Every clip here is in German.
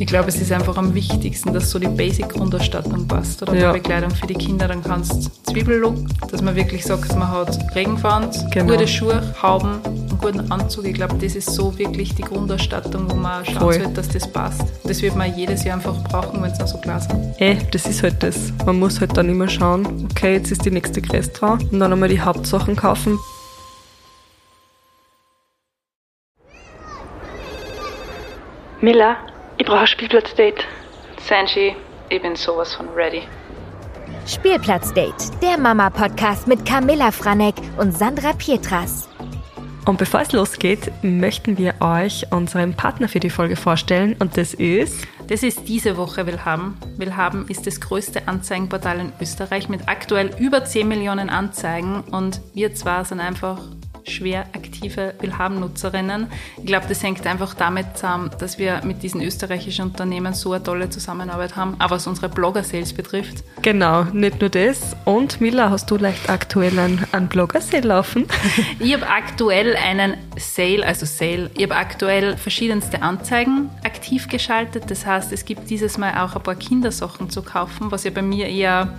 Ich glaube, es ist einfach am wichtigsten, dass so die Basic-Grundausstattung passt. Oder Ja. die Bekleidung für die Kinder. Dann kannst Zwiebellook, dass man wirklich sagt, man hat Regenfahnd, Genau. gute Schuhe, Hauben, einen guten Anzug. Ich glaube, das ist so wirklich die Grundausstattung, wo man schauen Voll. sollte, dass das passt. Das wird man jedes Jahr einfach brauchen, wenn es noch so klar sind. Eh, das ist halt das. Man muss halt dann immer schauen, okay, jetzt ist die nächste Größe dran und dann einmal die Hauptsachen kaufen. Miller, ich brauche ein Spielplatzdate. Sanji, ich bin sowas von ready. Spielplatzdate, der Mama-Podcast mit Camilla Franek und Sandra Pietras. Und bevor es losgeht, möchten wir euch unseren Partner für die Folge vorstellen und das ist Das ist diese Woche Willhaben. Willhaben ist das größte Anzeigenportal in Österreich mit aktuell über 10 Millionen Anzeigen und wir zwar sind einfach schwer aktive Willhaben-Nutzerinnen. Ich glaube, das hängt einfach damit zusammen, dass wir mit diesen österreichischen Unternehmen so eine tolle Zusammenarbeit haben, auch was unsere Blogger-Sales betrifft. genau, nicht nur das. Und Mila, hast du leicht aktuell einen, einen Blogger-Sale laufen? Ich habe aktuell einen Sale, also Sale, ich habe aktuell verschiedenste Anzeigen aktiv geschaltet. Das heißt, es gibt dieses Mal auch ein paar Kindersachen zu kaufen, was ja bei mir eher,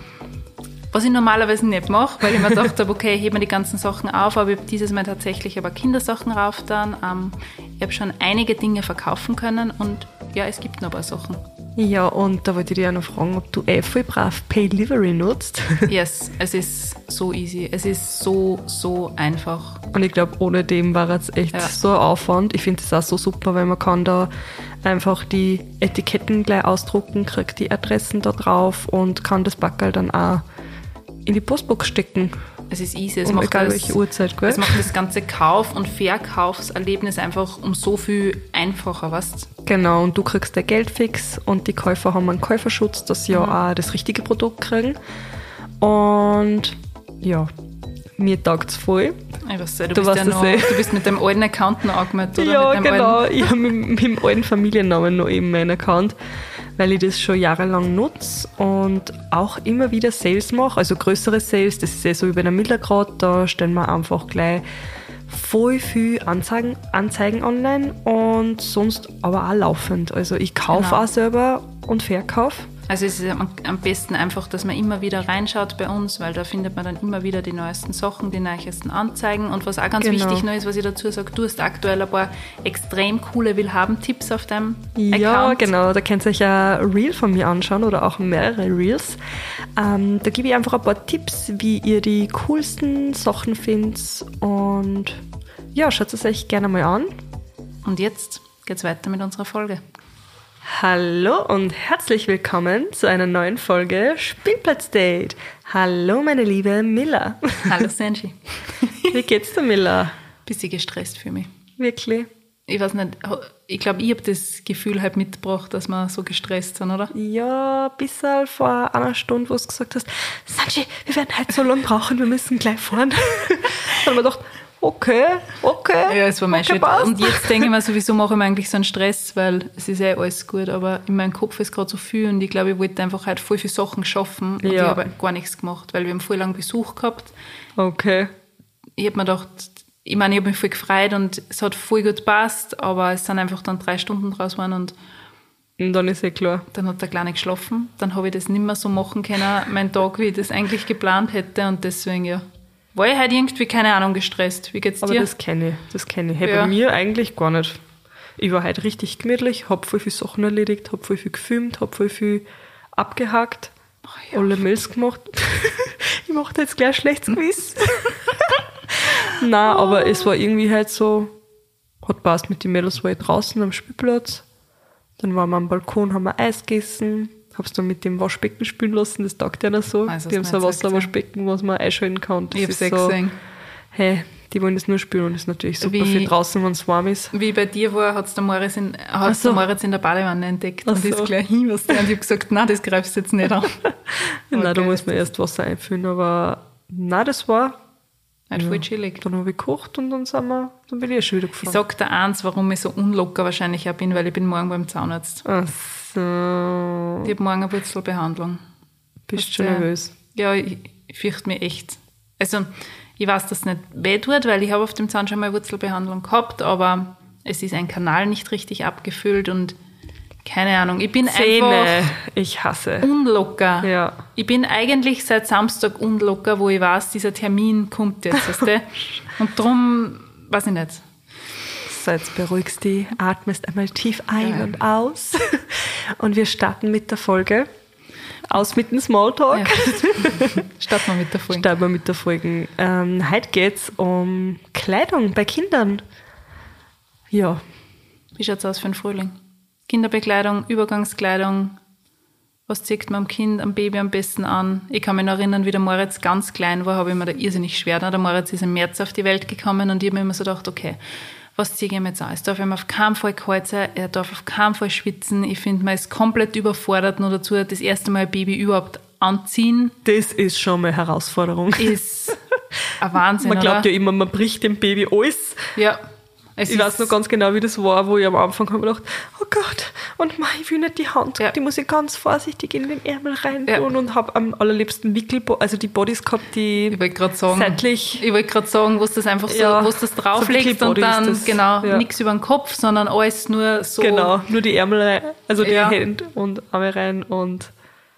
was ich normalerweise nicht mache, weil ich mir gedacht habe, okay, ich hebe mir die ganzen Sachen auf, aber ich habe dieses Mal tatsächlich paar Kindersachen rauf dann. Ähm, ich habe schon einige Dinge verkaufen können und ja, es gibt noch ein paar Sachen. ja, und da wollte ich dich auch noch fragen, ob du eh voll brav Pay-Delivery nutzt. Yes, es ist so easy. Es ist so, so einfach. Und ich glaube, ohne dem war es echt Ja. so ein Aufwand. Ich finde es auch so super, weil man kann da einfach die Etiketten gleich ausdrucken, kriegt die Adressen da drauf und kann das Backerl dann auch in die Postbox stecken. Es ist easy. Es um macht egal das- welche Uhrzeit, gell? Es macht das ganze Kauf- und Verkaufserlebnis einfach um so viel einfacher, weißt Genau, und du kriegst dein Geld fix und die Käufer haben einen Käuferschutz, dass sie Mhm. ja auch das richtige Produkt kriegen. Und ja, mir taugt's voll. Ich weiß, du, Du bist weißt ja noch, eh. du bist mit dem alten Account noch angemeldet, oder? Ja, genau. Alten. Ich habe mit, mit dem alten Familiennamen noch eben meinen Account, weil ich das schon jahrelang nutze und auch immer wieder Sales mache. Also größere Sales, das ist ja so über den Millergrad, da stellen wir einfach gleich voll viel Anzeigen, Anzeigen online und sonst aber auch laufend. Also ich kaufe Genau. auch selber und verkaufe. Also es ist am besten einfach, dass man immer wieder reinschaut bei uns, weil da findet man dann immer wieder die neuesten Sachen, die neuesten Anzeigen. Und was auch ganz Genau. wichtig noch ist, was ich dazu sage, du hast aktuell ein paar extrem coole Willhaben-Tipps auf deinem Ja, Account. genau. Da könnt ihr euch ein Reel von mir anschauen oder auch mehrere Reels. Ähm, da gebe ich einfach ein paar Tipps, wie ihr die coolsten Sachen findet. Und ja, schaut es euch gerne mal an. Und jetzt geht's weiter mit unserer Folge. Hallo und herzlich willkommen zu einer neuen Folge Spielplatzdate. Hallo, meine liebe Miller. Hallo Sanji. Wie geht's dir, Miller? Bisschen gestresst für mich. Wirklich? Ich weiß nicht, ich glaube, ich habe das Gefühl halt mitgebracht, dass wir so gestresst sind, oder? Ja, bis vor einer Stunde, wo du gesagt hast, Sanji, wir werden halt so lange brauchen, wir müssen gleich fahren. Dann haben wir gedacht, okay, okay. Ja, es war mein okay, passt. Und jetzt denke ich mir, sowieso mache ich mir eigentlich so einen Stress, weil es ist eh alles gut, aber in meinem Kopf ist gerade so viel und ich glaube, ich wollte einfach halt voll viele Sachen schaffen und Ja. ich habe halt gar nichts gemacht, weil wir haben voll lang Besuch gehabt. Okay. Ich habe mir gedacht, ich meine, ich habe mich voll gefreut und es hat voll gut gepasst, aber es sind einfach dann drei Stunden draus geworden und Und dann ist eh klar. dann hat der Kleine geschlafen. Dann habe ich das nicht mehr so machen können, meinen Tag, wie ich das eigentlich geplant hätte und deswegen, ja, war ich halt irgendwie, keine Ahnung, gestresst. Wie geht's Aber dir? das kenne ich, das kenne ich. Hey, Ja. Bei mir eigentlich gar nicht. Ich war halt richtig gemütlich, hab voll viele Sachen erledigt, hab voll viel gefilmt, hab voll viel abgehakt, alle Mails gemacht. ich mache da jetzt gleich schlechtes Quiz. Nein, aber es war irgendwie halt so, hat passt mit den Mädels, war ich draußen am Spielplatz. Dann waren wir am Balkon, haben wir Eis gegessen, hab's dann mit dem Waschbecken spülen lassen, das taugt ja noch so. Also, die haben so ein nicht ja. Wasserwaschbecken, was man einschalten kann. Das Ich ist eh so, gesehen. hey, die wollen das nur spüren und das ist natürlich super Wie- viel draußen, wenn es warm ist. Wie bei dir war, hat's der Moritz in, hat's so. der Moritz in der Badewanne entdeckt Ach und ist so. gleich hin, was der. Und ich habe gesagt, nein, das greifst du jetzt nicht an. Nein, da Okay, muss man erst Wasser einfüllen, aber nein, das war. Halt voll chillig. Dann habe ich gekocht und dann sind wir, dann bin ich eh schon wieder Ich gefahren. sag dir eins, warum ich so unlocker wahrscheinlich auch bin, weil ich bin morgen beim Zahnarzt. Ach so, Ich habe morgen eine Wurzelbehandlung. bist schon Ja. nervös. Ja, ich, ich fürchte mich echt. Also, ich weiß, dass es nicht weh tut, weil ich habe auf dem Zahn schon mal Wurzelbehandlung gehabt, aber es ist ein Kanal nicht richtig abgefüllt und keine Ahnung. Ich bin Zähne. einfach Ich hasse. unlocker. Ja. Ich bin eigentlich seit Samstag unlocker, wo ich weiß, dieser Termin kommt jetzt. Weißt du? Und drum, weiß ich nicht. So, jetzt beruhigst dich, atmest einmal tief ein Ja. und aus. Und wir starten mit der Folge. Aus mit dem Smalltalk. Ja. Starten wir mit der Folge. Starten wir mit der Folge. Ähm, heute geht es um Kleidung bei Kindern. Ja, Wie schaut's aus für den Frühling? Kinderbekleidung, Übergangskleidung. Was zieht man am Kind, am Baby am besten an? Ich kann mich noch erinnern, wie der Moritz ganz klein war, habe ich mir da irrsinnig schwer. Der Moritz ist im März auf die Welt gekommen und ich habe mir immer so gedacht, okay, was ziehe ich ihm jetzt an? Es darf ihm auf keinen Fall kalt sein, er darf auf keinen Fall schwitzen. Ich finde, man ist komplett überfordert, nur dazu das erste Mal ein Baby überhaupt anziehen, das ist schon mal eine Herausforderung. ist ein Wahnsinn, Man glaubt oder? ja immer, man bricht dem Baby alles. Ja. Es Ich weiß noch ganz genau, wie das war, wo ich am Anfang habe gedacht, oh Gott, und mei, ich will nicht die Hand, Ja. die muss ich ganz vorsichtig in den Ärmel rein Ja. tun und habe am allerliebsten Wickel, also die Bodies gehabt, die sagen, seitlich ich wollte gerade sagen, wo du das einfach so, Ja, wo du das so drauflegst und Wickelbody dann das. genau Ja. nichts über den Kopf, sondern alles nur so. Genau, nur die Ärmel rein, also die. Hände und Arme rein und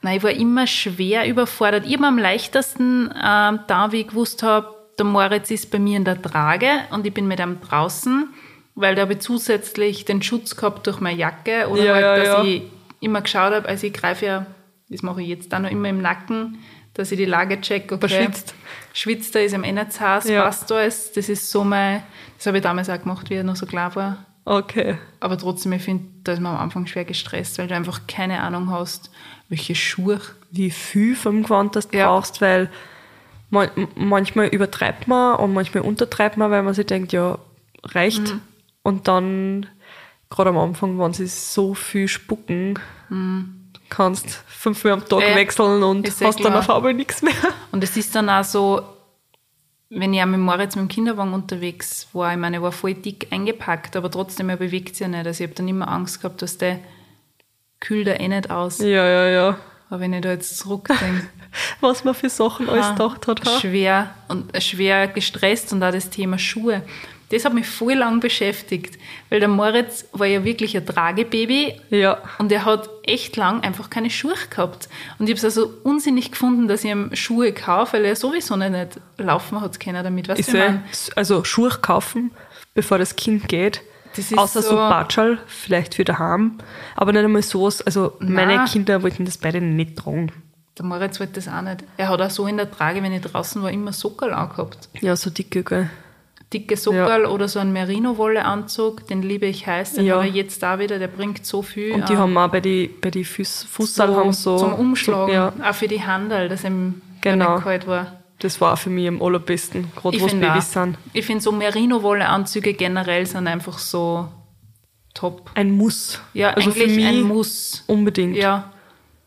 Nein, ich war immer schwer überfordert. Ich habe am leichtesten ähm, da, wie ich gewusst habe, der Moritz ist bei mir in der Trage und ich bin mit ihm draußen, weil da habe ich zusätzlich den Schutz gehabt durch meine Jacke oder Ja, halt, ja, dass ja. ich immer geschaut habe, also ich greife ja, das mache ich jetzt auch noch immer im Nacken, dass ich die Lage check, okay, Verschwitzt. schwitzt er, ist nicht zu heiß, Ja. passt alles. Das ist so mein, das habe ich damals auch gemacht, wie er noch so klar war. okay. Aber trotzdem, ich finde, da ist man am Anfang schwer gestresst, weil du einfach keine Ahnung hast, welche Schuhe. Wie viel vom Gewand das du Ja. brauchst, weil man, manchmal übertreibt man und manchmal untertreibt man, weil man sich denkt, ja, reicht. Mhm. Und dann, gerade am Anfang, wenn sie so viel spucken, kannst fünfmal am Tag Mhm. Ja, wechseln und eh hast dann auf einmal nichts mehr. Und es ist dann auch so, wenn ich auch mit Moritz mit dem Kinderwagen unterwegs war, ich meine, ich war voll dick eingepackt, aber trotzdem, er bewegt sich ja nicht. Also ich habe dann immer Angst gehabt, dass der kühlt er eh nicht aus. Ja, ja, ja. Aber wenn ich da jetzt zurückdenke, Was man für Sachen alles Ah, gedacht hat. ha? schwer und äh, schwer gestresst und auch das Thema Schuhe. Das hat mich voll lang beschäftigt, weil der Moritz war ja wirklich ein Tragebaby Ja. und er hat echt lang einfach keine Schuhe gehabt. Und ich habe es also unsinnig gefunden, dass ich ihm Schuhe kaufe, weil er sowieso nicht, nicht laufen hat können damit. Weißt Ist mein? also Schuhe kaufen, bevor das Kind geht. Das ist Außer so, so- Batschal, vielleicht für daheim. Aber nicht einmal so. Also meine Nein. Kinder wollten das beide nicht tragen. Der Moritz wollte das auch nicht. Er hat auch so in der Trage, wenn ich draußen war, immer Sockerl angehabt. Ja, so dicke, gell? Dicke Sockerl oder so ein Merino-Wolle-Anzug, den liebe ich heiß. Den Ja. habe ich jetzt da wieder, der bringt so viel. Und die ähm, haben auch bei die, bei die Fuß, Fußsaal haben so. Zum Umschlagen, Ja, auch für die Handel, dass ihm Genau. kalt war. das war für mich am allerbesten, gerade wo Babys sind. Ich finde so Merino-Wolle-Anzüge generell sind einfach so top. Ein Muss. Ja, also für eigentlich mich ein Muss. unbedingt. Ja,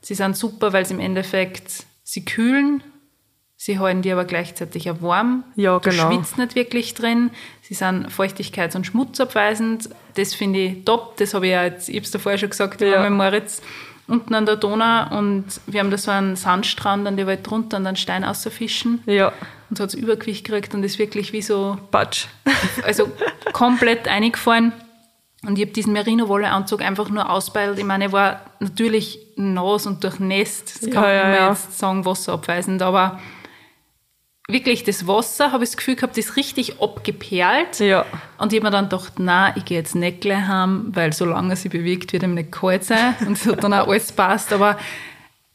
sie sind super, weil sie im Endeffekt, sie kühlen, sie halten die aber gleichzeitig auch warm. Ja, du genau. schwitzt nicht wirklich drin. Sie sind feuchtigkeits- und schmutzabweisend. Das finde ich top. Das habe ich ja jetzt, ich habe es davor schon gesagt, Ja. mit Moritz unten an der Donau und wir haben da so einen Sandstrand an die Welt drunter und einen Stein außerfischen. Ja, Und so hat es Übergewicht gekriegt und ist wirklich wie so Batsch. also komplett eingefallen. Und ich habe diesen Merino-Wolle-Anzug einfach nur ausbeilt. Ich meine, er war natürlich nass und durchnässt. Das kann ja, man ja. jetzt sagen, wasserabweisend. Aber wirklich, das Wasser, habe ich das Gefühl gehabt, ist richtig abgeperlt. Ja. Und ich habe mir dann gedacht, na, ich gehe jetzt nicht gleich heim, weil solange er sich bewegt, wird ihm nicht kalt sein. Und es hat dann auch alles passt. Aber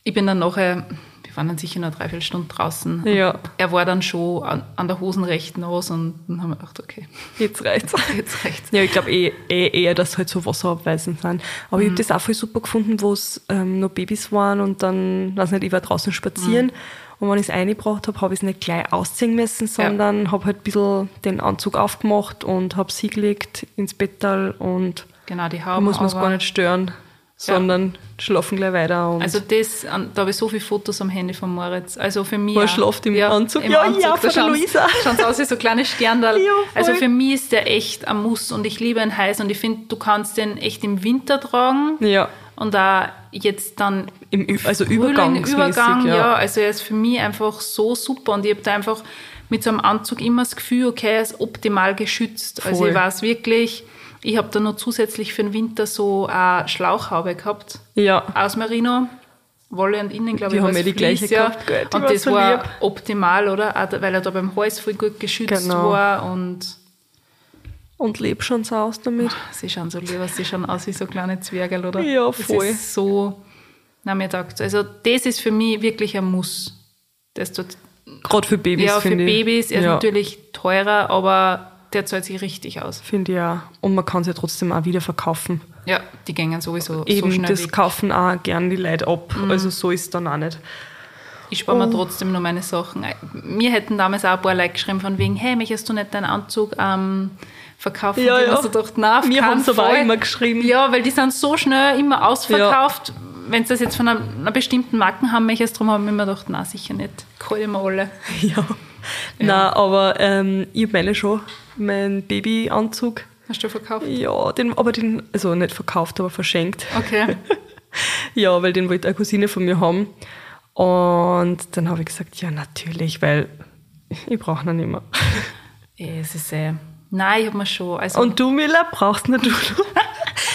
ich bin dann nachher, wir waren dann sicher noch drei, vier Stunden draußen. Ja. Und er war dann schon an, an der Hosen recht nass und dann haben wir gedacht, okay, Jetzt reicht's. jetzt reicht's. Ja, ich glaube eh, eh eher, dass halt so wasserabweisend sind. Aber Mhm. ich habe das auch voll super gefunden, wo es ähm, noch Babys waren und dann, weiß nicht, ich war draußen spazieren Mhm. Und wenn ich es eingebracht habe, habe ich es nicht gleich ausziehen müssen, sondern habe halt ein bisschen den Anzug aufgemacht und habe sie gelegt ins Bettal und Genau, die da Hauben. muss man es gar nicht stören, sondern schlafen gleich weiter. Und Also das, da habe ich so viele Fotos am Handy von Moritz. Also für mich. Er auch. schlaft im Anzug. Ja, ja, von der schauen Luisa. Schauen aus wie so kleine Sterndal. Ja, also für mich ist der echt ein Muss und ich liebe ihn heiß und ich finde, du kannst den echt im Winter tragen. ja, Und da jetzt dann im, also Frühling. Übergang, ja. ja. Also er ist für mich einfach so super und ich habe da einfach mit so einem Anzug immer das Gefühl, okay, er ist optimal geschützt. Also Voll. ich weiß wirklich, Ich habe da noch zusätzlich für den Winter so eine Schlauchhaube gehabt. Ja. Aus Merino. Wolle und innen, glaube Die ich, haben war's eh die gleiche Fleece, ja. gehabt, Und das war lieb. optimal, oder? Auch weil er da beim Hals voll gut geschützt Genau. war und Und leb schon so aus damit. sie schauen so lieber, sie schauen aus wie so kleine Zwergel, oder? Ja, voll. Das ist so, na mir taugt Also das ist für mich wirklich ein Muss. Das tut, Gerade für Babys, ja, für ich. Babys, er ist ja, natürlich teurer, aber der zahlt sich richtig aus. Finde ich auch. Und man kann sie trotzdem auch wieder verkaufen. Ja, die gängen sowieso Eben, so schnell das weg. Mhm. kaufen auch gern die Leute ab. Also so ist es dann auch nicht. Ich spare Oh. mir trotzdem nur meine Sachen. Mir hätten damals auch ein paar Leute geschrieben von wegen, hey, möchtest du nicht deinen Anzug ähm, verkaufen? Ja, ja. hab so gedacht, auf Mir keinen haben's aber immer geschrieben. Ja, weil die sind so schnell immer ausverkauft. Wenn sie das jetzt von einer, einer bestimmten Marken haben möchtest, darum habe ich mir gedacht, nein, sicher nicht. Ich mir alle. Ja. Nein, aber ähm, ich habe meine schon, meinen Babyanzug. Hast du verkauft? Ja, den, aber den, also nicht verkauft, aber verschenkt. Okay. Ja, weil den wollte eine Cousine von mir haben. Und dann habe ich gesagt, ja, natürlich, weil ich brauche ihn nicht mehr. Eh, es ist eh. Nein, ich habe mir schon. Also, Und du, Mila, brauchst nicht du.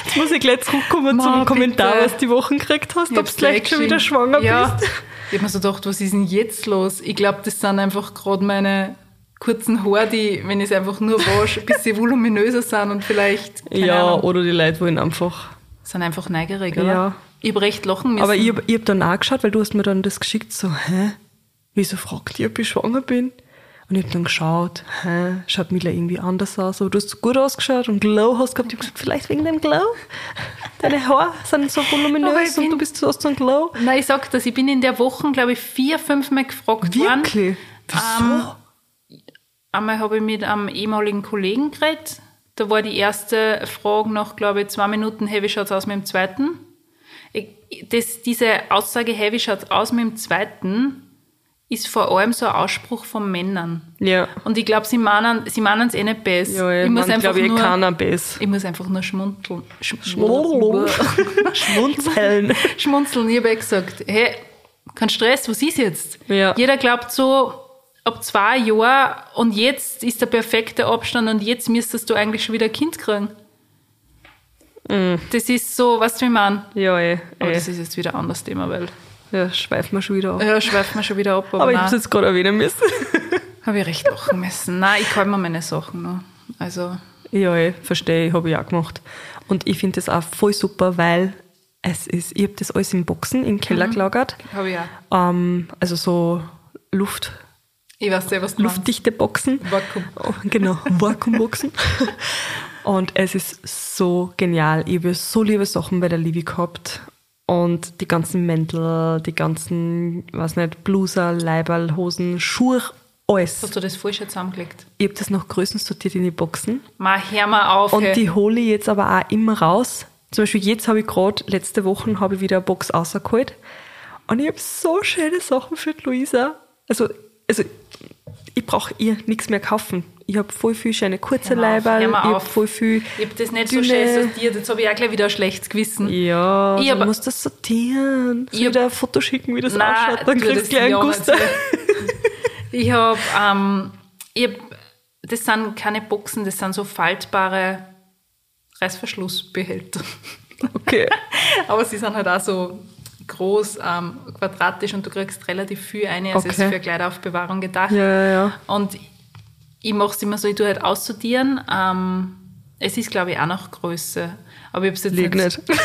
Jetzt muss ich gleich zurückkommen Ma, zum Kommentar, bitte. was du die Wochen gekriegt hast, ob du vielleicht schon wieder schwanger ja. bist. Ich habe mir so gedacht, was ist denn jetzt los? Ich glaube, das sind einfach gerade meine kurzen Haare, die, wenn ich es einfach nur wasche, ein bisschen voluminöser sind und vielleicht, Ja, Ahnung, oder die Leute wollen einfach. sind einfach neugierig, oder? Ja. Ich habe recht lachen müssen. Aber ich habe hab dann auch geschaut, weil du hast mir dann das geschickt, so, hä? Wieso fragt ihr, ob ich schwanger bin? Und ich habe dann geschaut, hä, schaut Mila irgendwie anders aus, aber du hast gut ausgeschaut und Glow hast gehabt. Ich habe gesagt, vielleicht wegen dem Glow? Deine Haare sind so voluminös ich und du bin- bist so hast so ein Glow. Nein, ich sag das, ich bin in der Woche, glaube ich, vier, fünf Mal gefragt worden. Wirklich? Wieso? Einmal habe ich mit einem ehemaligen Kollegen geredet. Da war die erste Frage nach, glaube ich, zwei Minuten, hey, wie schaut's aus mit dem zweiten? Ich, das, diese Aussage, hey, wie schaut's aus mit dem zweiten, ist vor allem so ein Ausspruch von Männern. ja. Und ich glaube, sie meinen sie es eh nicht besser. Ja, ich muss mein, glaube ich, nur, keiner besser. ich muss einfach nur schmunzeln. Sch Schmunzeln. Schmunzeln. Ich habe eh gesagt, hey, kein Stress, was ist jetzt? Ja. Jeder glaubt so, ab zwei Jahren und jetzt ist der perfekte Abstand und jetzt müsstest du eigentlich schon wieder ein Kind kriegen. Mm. Das ist so, was wir meinen. Ja, eh. Aber eh. das ist jetzt wieder ein anderes Thema, weil Ja, schweifen wir schon wieder ab. ja, schweifen wir schon wieder ab. Aber, Aber ich habe es jetzt gerade erwähnen müssen. habe ich recht lachen müssen. Nein, ich kann mir meine Sachen noch. Also, Ja, eh, verstehe, habe ich auch gemacht. Und ich finde das auch voll super, weil es ist, ich habe das alles in Boxen im Keller gelagert. habe ich auch. Ähm, also so Luft, Ich weiß ja, was du meinst. luftdichte Boxen. Vakuum. Oh, genau, Vakuumboxen. Und es ist so genial. Ich habe so liebe Sachen bei der Livi gehabt. Und die ganzen Mäntel, die ganzen, weiß nicht, Bluser, Leiberl, Hosen, Schuhe, alles. Hast du das falsch zusammengelegt? Ich habe das nach Größen sortiert in die Boxen. Mal, hör mal auf. Und hey. die hole ich jetzt aber auch immer raus. Zum Beispiel jetzt habe ich gerade, letzte Woche habe ich wieder eine Box rausgeholt. Und ich habe so schöne Sachen für Luisa. Also, also ich brauche ihr nichts mehr kaufen. Ich habe voll viel schöne kurze hör ich habe voll viel Ich habe das nicht so dünne- schön sortiert. Jetzt habe ich auch gleich wieder ein schlechtes Gewissen. Ja, Ich du musst das sortieren. Ich dir ein Foto schicken, wie das Nein, ausschaut? Dann tu kriegst du gleich einen Guster. Ich habe, ähm, ich hab, das sind keine Boxen, das sind so faltbare Reißverschlussbehälter. Okay. Aber sie sind halt auch so groß, ähm, quadratisch und du kriegst relativ viel ein. Also es Okay. ist für Kleideraufbewahrung gedacht. Ja, ja, ja. Und ich mache es immer so, ich tue halt aussortieren. Ähm, es ist, glaube ich, auch nach Größe. Aber ich habe es jetzt Lieg nicht. Nein,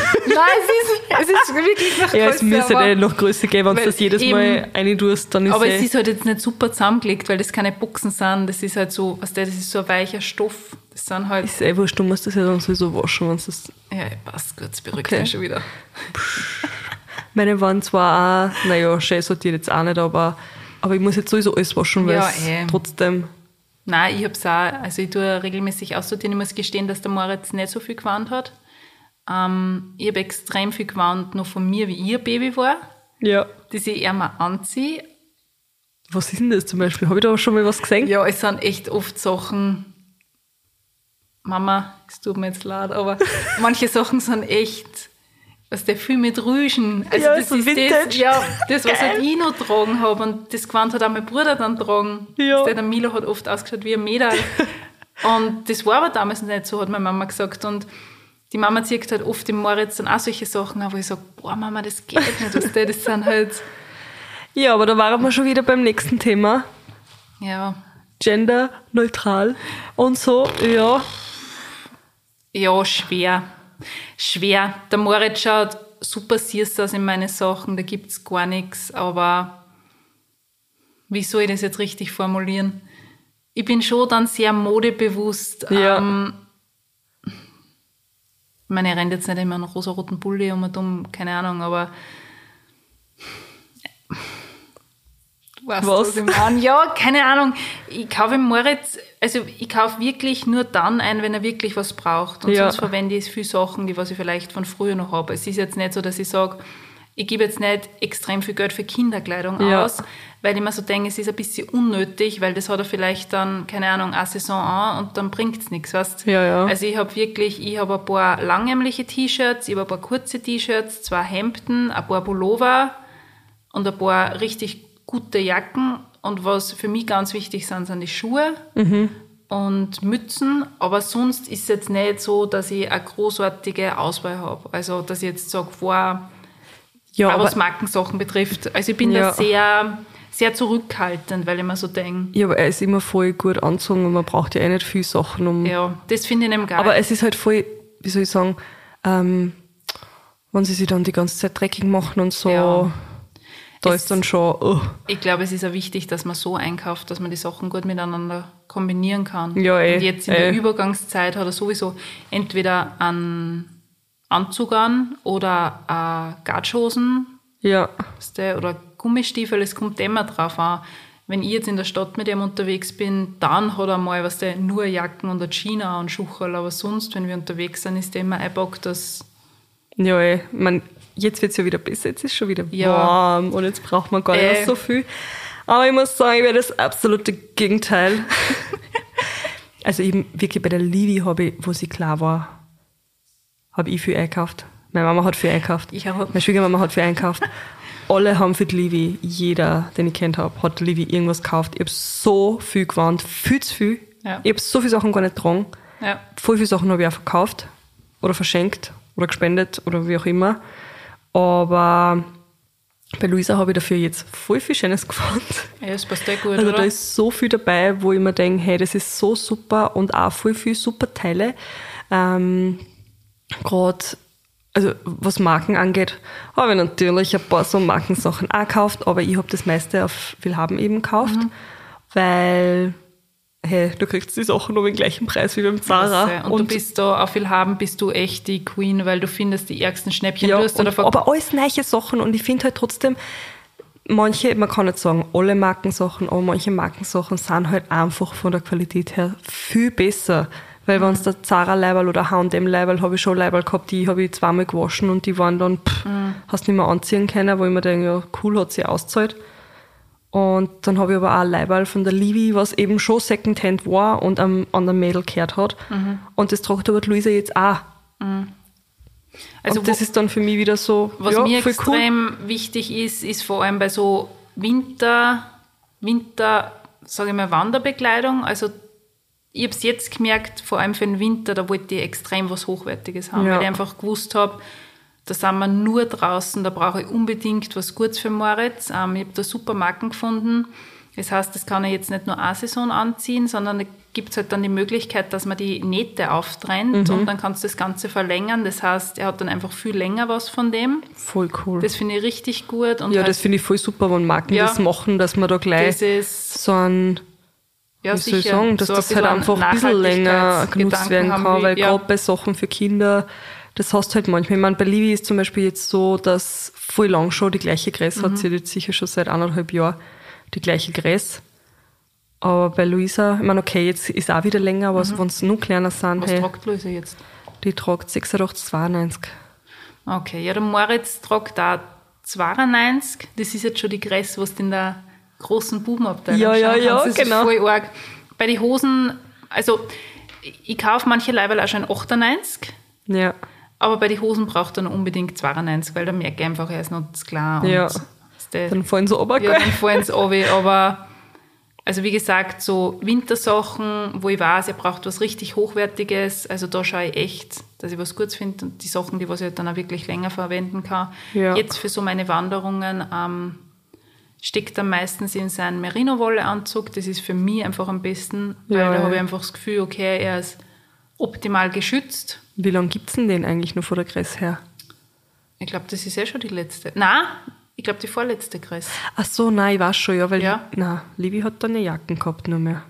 es ist, es ist wirklich nach Ja, Größe. es müsste eh noch Größe geben, wenn du das jedes eben- Mal reintust, dann ist aber eh... es ist halt jetzt nicht super zusammengelegt, weil das keine Boxen sind. Das ist halt so, was der, das ist so ein weicher Stoff. Das sind halt. ist eh wurscht, du musst das ja dann sowieso waschen, wenn du das ja, passt gut, das beruhigt Okay. mich schon wieder. Meine waren zwar auch, naja, schön sortiert jetzt auch nicht, aber, aber ich muss jetzt sowieso alles waschen, weil Ja, es eh. trotzdem. Nein, ich hab's auch, also ich tue regelmäßig aussortieren. Ich muss gestehen, dass der Moritz nicht so viel gewarnt hat. Ähm, ich habe extrem viel gewarnt, noch von mir, wie ein Baby war, Ja. dass ich eher mal anziehe. Was ist denn das zum Beispiel? Habe ich da schon mal was gesehen? Ja, es sind echt oft Sachen, Mama, es tut mir jetzt leid, aber manche Sachen sind echt, was der viel mit Rüschen. Also Ja, das so ist Vintage. das, ja, das, was halt ich noch tragen habe und das Gewand hat auch mein Bruder dann tragen. Ja. Der, der Milo hat oft ausgeschaut wie ein Mädel. Und das war aber damals nicht so, hat meine Mama gesagt. Und die Mama zieht halt oft im Moritz dann auch solche Sachen an, wo ich sage, boah Mama, das geht nicht. weißt du, Das sind halt, Ja, aber da waren wir schon wieder beim nächsten Thema. ja, Genderneutral und so, ja. ja, schwer. Schwer. Der Moritz schaut super süß aus in meine Sachen, da gibt's gar nichts, aber wie soll ich das jetzt richtig formulieren? Ich bin schon dann sehr modebewusst. Ja. Ähm, ich meine, ich renne jetzt nicht immer einen rosa-roten Pulli um und um, keine Ahnung, aber weißt, Was? was. Ja, keine Ahnung. Ich kaufe im Moritz, also ich kaufe wirklich nur dann ein, wenn er wirklich was braucht. Und Ja. sonst verwende ich viele Sachen, die was ich vielleicht von früher noch habe. Es ist jetzt nicht so, dass ich sage, ich gebe jetzt nicht extrem viel Geld für Kinderkleidung Ja. aus, weil ich mir so denke, es ist ein bisschen unnötig, weil das hat er vielleicht dann, keine Ahnung, eine Saison an und dann bringt es nichts, weißt Ja, ja. Also ich habe wirklich, ich habe ein paar langärmliche T-Shirts, ich habe ein paar kurze T-Shirts, zwei Hemden, ein paar Pullover und ein paar richtig gute Jacken. Und was für mich ganz wichtig sind, sind die Schuhe und Mützen. Aber sonst ist es jetzt nicht so, dass ich eine großartige Auswahl habe. Also, dass ich jetzt sage, wow, Ja, auch was Markensachen betrifft. Also ich bin Ja. da sehr, sehr zurückhaltend, weil ich mir so denke, ja, aber er ist immer voll gut angezogen und man braucht ja eh nicht viel Sachen, um. ja, das finde ich nämlich geil. Aber es ist halt voll, wie soll ich sagen, ähm, wenn sie sich dann die ganze Zeit dreckig machen und so, Ja. Da Es- ist dann schon, oh. Ich glaube, es ist auch wichtig, dass man so einkauft, dass man die Sachen gut miteinander kombinieren kann. Ja, eh, Und jetzt in der eh. Übergangszeit hat er sowieso entweder einen Anzug an oder äh, Gatschhosen ja, oder Gummistiefel, es kommt immer drauf an. Wenn ich jetzt in der Stadt mit ihm unterwegs bin, dann hat er mal was der nur Jacken und eine China und Schuchel, aber sonst, wenn wir unterwegs sind, ist der immer eingepackt, dass ja, eh. Ich jetzt wird's ja wieder besser, jetzt ist schon wieder Ja. warm und jetzt braucht man gar nicht Äh. so viel. Aber ich muss sagen, ich wäre das absolute Gegenteil. also eben wirklich bei der Livi habe ich, wo sie klar war, habe ich viel einkauft. Meine Mama hat viel einkauft. Ich auch. Meine Schwiegermama hat viel einkauft. Alle haben für die Livi, jeder, den ich kennt habe, hat Livi irgendwas gekauft. Ich habe so viel gewandt, viel zu viel. Ja. Ich habe so viele Sachen gar nicht getragen. ja, Voll viele Sachen habe ich auch verkauft oder verschenkt oder gespendet oder wie auch immer. Aber bei Luisa habe ich dafür jetzt voll viel Schönes gefunden. ja, es passt eh gut, Also oder? da ist so viel dabei, wo ich mir denke, hey, das ist so super und auch voll viel super Teile. Ähm, Gerade, also was Marken angeht, habe ich natürlich ein paar so Markensachen auch gekauft, aber ich habe das meiste auf Willhaben eben gekauft, Mhm. weil, hey, du kriegst die Sachen um den gleichen Preis wie beim Zara. Klasse. Und, du bist da auf Willhaben bist du echt die Queen, weil du findest die ärgsten Schnäppchen. Ja, du hast da und, aber alles neue Sachen und ich finde halt trotzdem, manche, man kann nicht sagen alle Markensachen, aber manche Markensachen sind halt einfach von der Qualität her viel besser. Weil Mhm. wenn es der Zara Leiberl oder H&M Leiberl, habe ich schon Leiberl gehabt, die habe ich zweimal gewaschen und die waren dann, pff, Mhm. hast nicht mehr anziehen können, wo ich mir denke, ja cool, hat sie auszahlt. Und dann habe ich aber auch Leiberl von der Livi, was eben schon Secondhand war und am anderen Mädel gehört hat. Mhm. Und das tragt aber Luisa jetzt auch. also und das wo- ist dann für mich wieder so, Was ja, mir voll cool. extrem wichtig ist, ist vor allem bei so Winter, Winter, sage ich mal, Wanderbekleidung. Also ich habe es jetzt gemerkt, vor allem für den Winter, da wollte ich extrem was Hochwertiges haben, Ja. weil ich einfach gewusst habe, da sind wir nur draußen, da brauche ich unbedingt was Gutes für Moritz. Ähm, ich habe da super Marken gefunden. Das heißt, das kann er jetzt nicht nur eine Saison anziehen, sondern da gibt es halt dann die Möglichkeit, dass man die Nähte auftrennt Mhm. und dann kannst du das Ganze verlängern. Das heißt, er hat dann einfach viel länger was von dem. Voll cool. Das finde ich richtig gut. Und ja, halt, das finde ich voll super, wenn Marken Ja. das machen, dass man da gleich so ein, ja, wie soll ich sicher, sagen, dass so das halt einfach ein bisschen länger genutzt werden kann, weil gerade bei Sachen für Kinder, das hast du halt manchmal. Ich meine, bei Livi ist zum Beispiel jetzt so, dass voll lang schon die gleiche Mhm. hat, sie hat jetzt sicher schon seit anderthalb Jahren die gleiche Größe. Aber bei Luisa, ich meine, okay, jetzt ist auch wieder länger, aber wenn es noch kleiner sind, Mhm. Was hey, tragt Luise jetzt? die tragt 86,92. Okay, ja, der Moritz tragt da 92. Das ist jetzt schon die Größe, was du in der großen Bubenabteilung Ja, ja, ja. Das genau. ist voll arg. Bei den Hosen, also ich kaufe manche Leiberl auch schon 98, Ja. Aber bei den Hosen braucht er noch unbedingt 92, weil da merke ich einfach, er ist noch klar. Ja. Dann fallen so runter, Ja, dann fallen sie runter, aber Also wie gesagt, so Wintersachen, wo ich weiß, ihr braucht was richtig Hochwertiges. Also da schaue ich echt, dass ich was Gutes finde und die Sachen, die was ich dann auch wirklich länger verwenden kann. Ja. Jetzt für so meine Wanderungen ähm, steckt er meistens in seinen Merino-Wolle-Anzug. Das ist für mich einfach am besten, weil Ja, da habe ich einfach das Gefühl, okay, er ist optimal geschützt. Wie lange gibt es denn den eigentlich noch vor der Größe her? Ich glaube, das ist ja schon die letzte. Nein, ich glaube, die vorletzte Größe. Ach so, nein, ich weiß schon, ja, weil Ja. na, Livi hat dann eine Jacken gehabt nur mehr.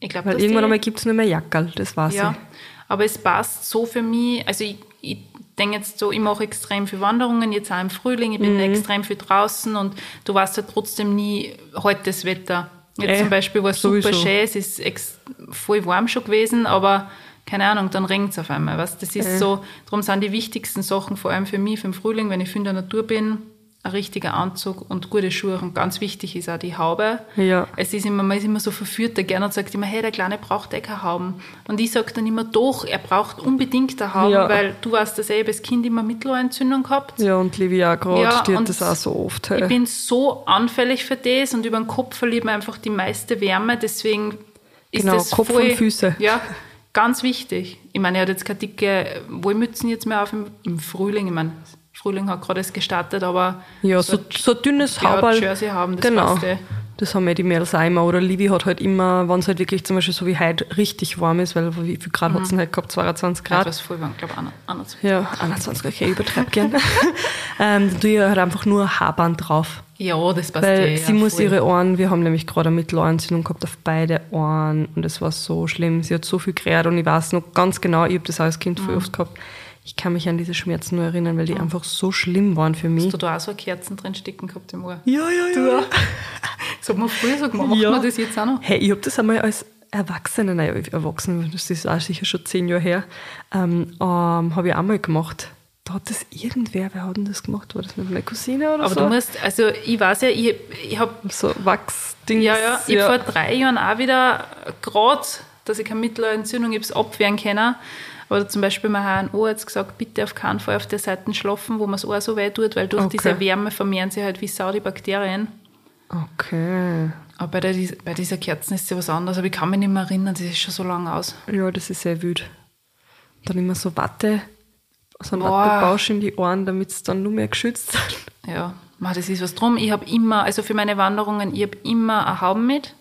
Ich glaube, Weil irgendwann einmal gibt es nur mehr Jackerl, das weiß Ja, ich. aber es passt so für mich. Also ich, ich denke jetzt so, ich mache extrem viel Wanderungen, jetzt auch im Frühling, ich Mhm. bin extrem viel draußen und du weißt ja trotzdem nie heute das Wetter. Jetzt Äh, zum Beispiel war es super schön, es ist ex voll warm schon gewesen, aber keine Ahnung, dann regnet es auf einmal. Weißt? Das ist Äh. so, darum sind die wichtigsten Sachen, vor allem für mich, für den Frühling, wenn ich viel in der Natur bin, ein richtiger Anzug und gute Schuhe. Und ganz wichtig ist auch die Haube. Ja. Es ist immer, man ist immer so verführt, der gerne sagt immer, hey, der Kleine braucht eh keine Hauben. Und ich sage dann immer, doch, er braucht unbedingt eine Haube, Ja. weil du weißt das eh, ich als Kind immer Mittelohrentzündung gehabt. Ja, und Livi auch gerade, Ja, die hat das auch so oft. Ich Hey. bin so anfällig für das und über den Kopf verliert man einfach die meiste Wärme, deswegen ist Genau, das Kopf voll, und Füße. Ja, ganz wichtig. Ich meine, er hat jetzt keine dicke Wollmützen jetzt mehr auf im, im Frühling. Ich meine, Frühling hat gerade erst gestartet, aber Ja, so, so ein dünnes Hauberl. Jersey haben, das genau. passt eh. Das haben ja die Mädels auch immer. Oder Livi hat halt immer, wenn es halt wirklich zum Beispiel so wie heute richtig warm ist, weil wie viel Grad hat es denn heute gehabt? 22 Grad. etwas voll warm, ich glaube 21. Ja, 21, okay, ich übertreibe gern. ähm, da tue ich halt einfach nur Haarband drauf. Ja, das passt Weil eh, sie ja, muss voll. ihre Ohren, wir haben nämlich gerade eine Mittelohrentzündung gehabt auf beide Ohren und es war so schlimm. Sie hat so viel gerät und ich weiß noch ganz genau, ich habe das auch als Kind Mhm. voll oft gehabt. Ich kann mich an diese Schmerzen nur erinnern, weil die einfach so schlimm waren für mich. Hast du da auch so Kerzen drin stecken gehabt im Ohr? Ja, ja, ja. Das hat man früher so gemacht. Macht Ja. man das jetzt auch noch? Hey, ich habe das einmal als Erwachsene, nein, Erwachsene, das ist auch sicher schon zehn Jahre her, ähm, ähm, habe ich einmal gemacht. Da hat das irgendwer, wer hat denn das gemacht? War das mit meiner Cousine oder Aber so? du musst, also ich weiß ja, ich, ich habe so Wachsding. ja, ja, ich hab vor drei Jahren auch wieder gerade, dass ich keine Mittelohrentzündung hab's abwehren können. Aber zum Beispiel mein HNO hat gesagt, bitte auf keinen Fall auf der Seite schlafen, wo man das Ohr so weh tut, weil durch Okay. diese Wärme vermehren sich halt wie Sau die Bakterien. Okay. Aber bei, der, bei dieser Kerzen ist ja was anderes, aber ich kann mich nicht mehr erinnern, das ist schon so lange aus. Ja, das ist sehr wüt. Dann immer so Watte, so ein. Wattebausch in die Ohren, damit es dann nur mehr geschützt sind. Ja, ma, das ist was drum. Ich habe immer, also für meine Wanderungen, ich habe immer eine Hauben mit.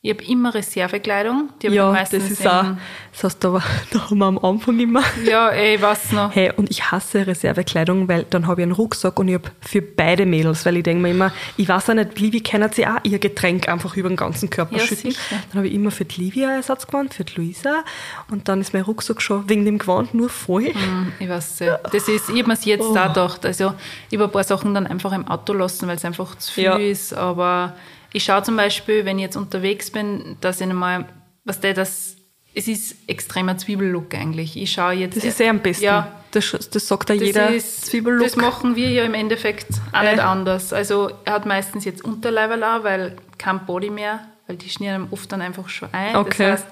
Ich habe immer Reservekleidung. Die Ja, meistens das ist auch. Das heißt, da, war, da haben wir am Anfang immer. Ja, ey, ich weiß noch. Hey, und ich hasse Reservekleidung, weil dann habe ich einen Rucksack und ich habe für beide Mädels, weil ich denke mir immer, ich weiß auch nicht, Livi können sie auch ihr Getränk einfach über den ganzen Körper Ja, schütten. sicher. Dann habe ich immer für die Livia einen Ersatzgewand, für die Luisa und dann ist mein Rucksack schon wegen dem Gewand nur voll. Hm, Ich weiß nicht. Das ist, ich habe mir jetzt Oh. da gedacht. Also, ich habe ein paar Sachen dann einfach im Auto lassen, weil es einfach zu viel Ja. ist. Aber ich schaue zum Beispiel, wenn ich jetzt unterwegs bin, dass ich einmal, was der das, es ist extremer Zwiebellook eigentlich. Ich schaue jetzt. Das ist sehr am besten. Ja, Das, das sagt ja das jeder ist, Zwiebellook. Das machen wir ja im Endeffekt auch Äh. nicht anders. Also, er hat meistens jetzt Unterleiberl auch, weil kein Body mehr, weil die schnieren ihm oft dann einfach schon ein. Okay. Das heißt,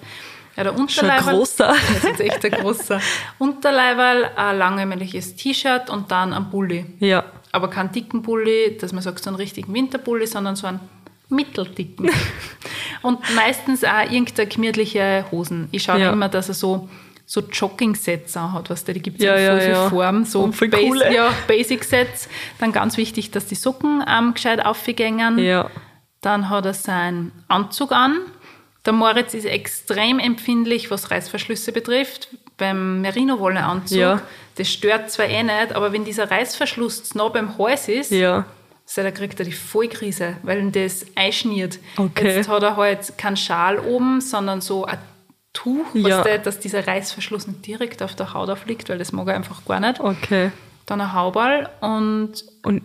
ja, der Schon ein Unterleiberl. großer. Das ist echt ein großer. Unterleiberl, ein langärmeliges T-Shirt und dann ein Bulli. Ja. Aber keinen dicken Bulli, dass man sagt, so einen richtigen Winterbulli, sondern so einen mitteldicken. und meistens auch irgendeine gemütliche Hosen. Ich schaue Ja. immer, dass er so, so Jogging-Sets hat, was die gibt es Ja, in ja, viel ja. Form. So Und voll Bas- coole. ja, Basic-Sets. Dann ganz wichtig, dass die Socken ähm, gescheit aufgängen. Ja. Dann hat er seinen Anzug an. Der Moritz ist extrem empfindlich, was Reißverschlüsse betrifft. Beim Merino-Wolle-Anzug, Ja. das stört zwar eh nicht, aber wenn dieser Reißverschluss nah beim Hals ist, Ja. So, da kriegt er die Vollkrise, weil ihn das einschniert. Okay. Jetzt hat er halt keinen Schal oben, sondern so ein Tuch, Ja. der, dass dieser Reißverschluss nicht direkt auf der Haut aufliegt, weil das mag er einfach gar nicht. Okay. Dann ein Hauball und Und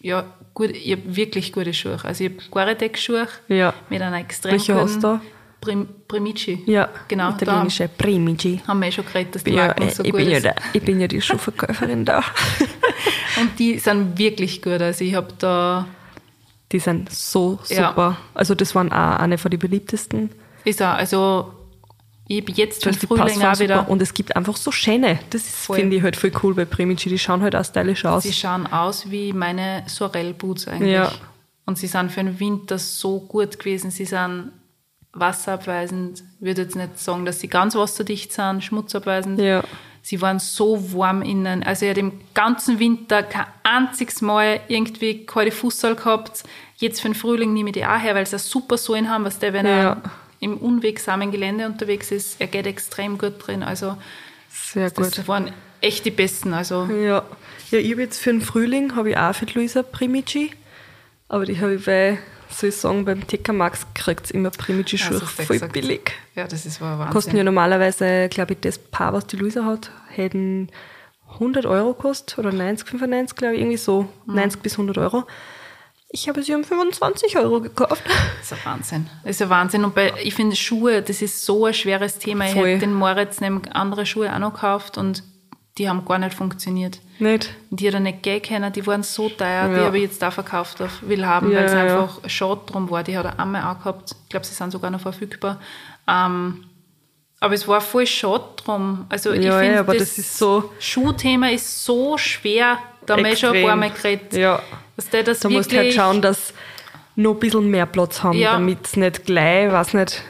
ja, gut, ich habe wirklich gute Schuhe. Also ich habe Gore-Tex-Schuhe Ja. mit einer extrem Welche hast du? Prim Primici. ja, genau. Da italienische Primici. haben wir eh schon geredet, dass die Ja, Marken so ich, gut bin ja ist. der, ich bin ja die Schuhverkäuferin da. Und die sind wirklich gut. Also ich habe da, Die sind so Ja. super. Also das waren auch eine von den beliebtesten. ist auch, also ich habe jetzt Die Frühling auch wieder, Und es gibt einfach so schöne. Das finde ich halt voll cool bei Primici. Die schauen halt auch stylisch aus. sie schauen aus wie meine Sorel-Boots eigentlich. Ja. Und sie sind für den Winter so gut gewesen. Sie sind wasserabweisend. Ich würde jetzt nicht sagen, dass sie ganz wasserdicht sind, schmutzabweisend. Ja. Sie waren so warm innen. Also ich hatte im ganzen Winter kein einziges Mal irgendwie kalte Fußball gehabt. Jetzt für den Frühling nehme ich die auch her, weil sie eine super Sohlen haben, was der, wenn Ja. er im unwegsamen Gelände unterwegs ist, er geht extrem gut drin. Also Sehr gut. das waren echt die besten. Also Ja, ja ich habe jetzt für den Frühling habe ich auch für die Luisa Primici, aber die habe ich bei, soll ich sagen, beim TK Max kriegt immer Primici-Schuhe sehr voll gesagt. billig. ja, das ist war Wahnsinn. Kosten ja normalerweise, glaube ich, das Paar, was die Luisa hat, hätten 100 Euro gekostet oder 90, 95, glaube ich, irgendwie so, Mhm. 90 bis 100 Euro. Ich habe sie um 25 Euro gekauft. Das ist ein Wahnsinn. Das ist ein Wahnsinn. Und bei, ich finde Schuhe, das ist so ein schweres Thema. Ich Voll. hätte den Moritz nämlich andere Schuhe auch noch gekauft und die haben gar nicht funktioniert. Nicht? Die hat er nicht gehen können, die waren so teuer, die Ja. habe ich jetzt auch verkauft auf Willhaben, Ja, weil es ja, einfach schade drum war. Die hat er einmal auch gehabt. Ich glaube, sie sind sogar noch verfügbar. Ähm, aber es war voll schade drum. Also ich finde, das ist so- Schuhthema ist so schwer. Da haben wir schon ein paar Mal geredet. Ja. Dass der das Da musst du halt schauen, dass noch ein bisschen mehr Platz haben, damit es nicht gleich, weiß nicht,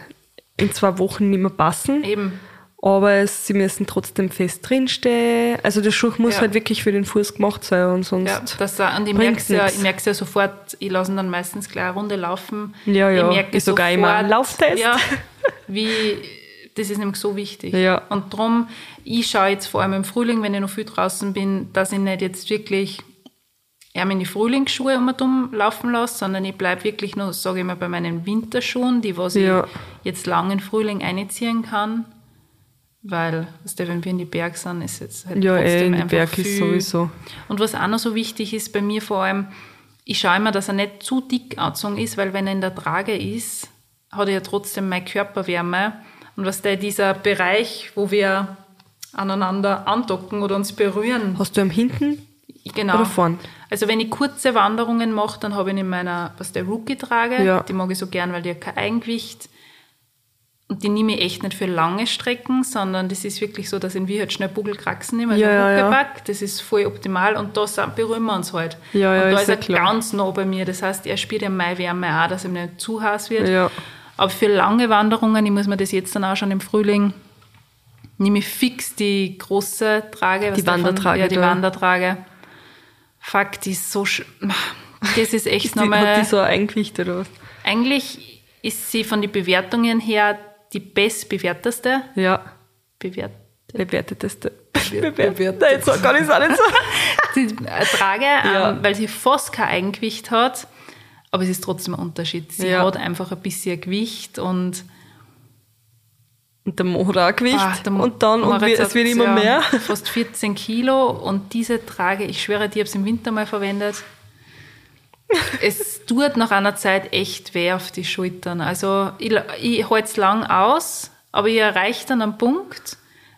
in zwei Wochen nicht mehr passen. Eben. Aber es, sie müssen trotzdem fest drinstehen. Also der Schuh muss Ja. halt wirklich für den Fuß gemacht sein und sonst. Ja, das, und ich merke ja, merk's ja sofort, ich lasse ihn dann meistens gleich eine Runde laufen. Ja, ja. Ich merke Ist sogar immer ein Lauftest. Ja, wie, das ist nämlich so wichtig. Ja. Und darum, ich schaue jetzt vor allem im Frühling, wenn ich noch viel draußen bin, dass ich nicht jetzt wirklich in die Frühlingsschuhe um und um laufen lasse, sondern ich bleibe wirklich nur, sage ich mal, bei meinen Winterschuhen, die was Ja. ich jetzt lang in Frühling einziehen kann. Weil, weißt du, wenn wir in die Berge sind, ist jetzt halt Ja, eh, trotzdem in die einfach Berg ist viel- sowieso. und was auch noch so wichtig ist bei mir vor allem, ich schaue immer, dass er nicht zu dick angezogen ist, weil wenn er in der Trage ist, hat er ja trotzdem meine Körperwärme. Und was der dieser Bereich, wo wir aneinander andocken oder uns berühren, Hast du am hinten? genau. oder vorn? Also wenn ich kurze Wanderungen mache, dann habe ich in meiner, was der Rookie trage, Ja. die mag ich so gern, weil die hat kein Eigengewicht. Und die nehme ich echt nicht für lange Strecken, sondern das ist wirklich so, dass ich wie halt schnell Bugelkraxen nehme, also Ja, ja, ja. Das ist voll optimal und da sind- berühren wir uns halt. Ja, ja, und da ist ist er klar. ganz nah bei mir, das heißt, er spürt ja meine Wärme auch, dass ihm nicht zu heiß wird. Ja. Aber für lange Wanderungen, ich muss mir das jetzt dann auch schon im Frühling, nehme ich fix die große Trage. Die Wandertrage Ja, die da. Wandertrage. Fuck, die ist so... Das ist echt die, hat nochmal... die so ein Eigengewicht oder was? Eigentlich ist sie von den Bewertungen her die bestbewerteste. Ja. Bewert Bewerteteste. Bewertet. Nein, so kann ich es auch nicht sagen. die äh, Trage, Ja. ähm, weil sie fast kein Eigengewicht hat, aber es ist trotzdem ein Unterschied. Sie Ja. hat einfach ein bisschen Gewicht und Und der Mo hat auch Gewicht. Ah, der Mo- und dann, und wir, es wird immer ja, mehr. Fast 14 Kilo und diese Trage, ich schwöre, die habe ich im Winter mal verwendet. Es tut nach einer Zeit echt weh auf die Schultern. Also ich, ich halte es lang aus, aber ich erreiche dann einen Punkt,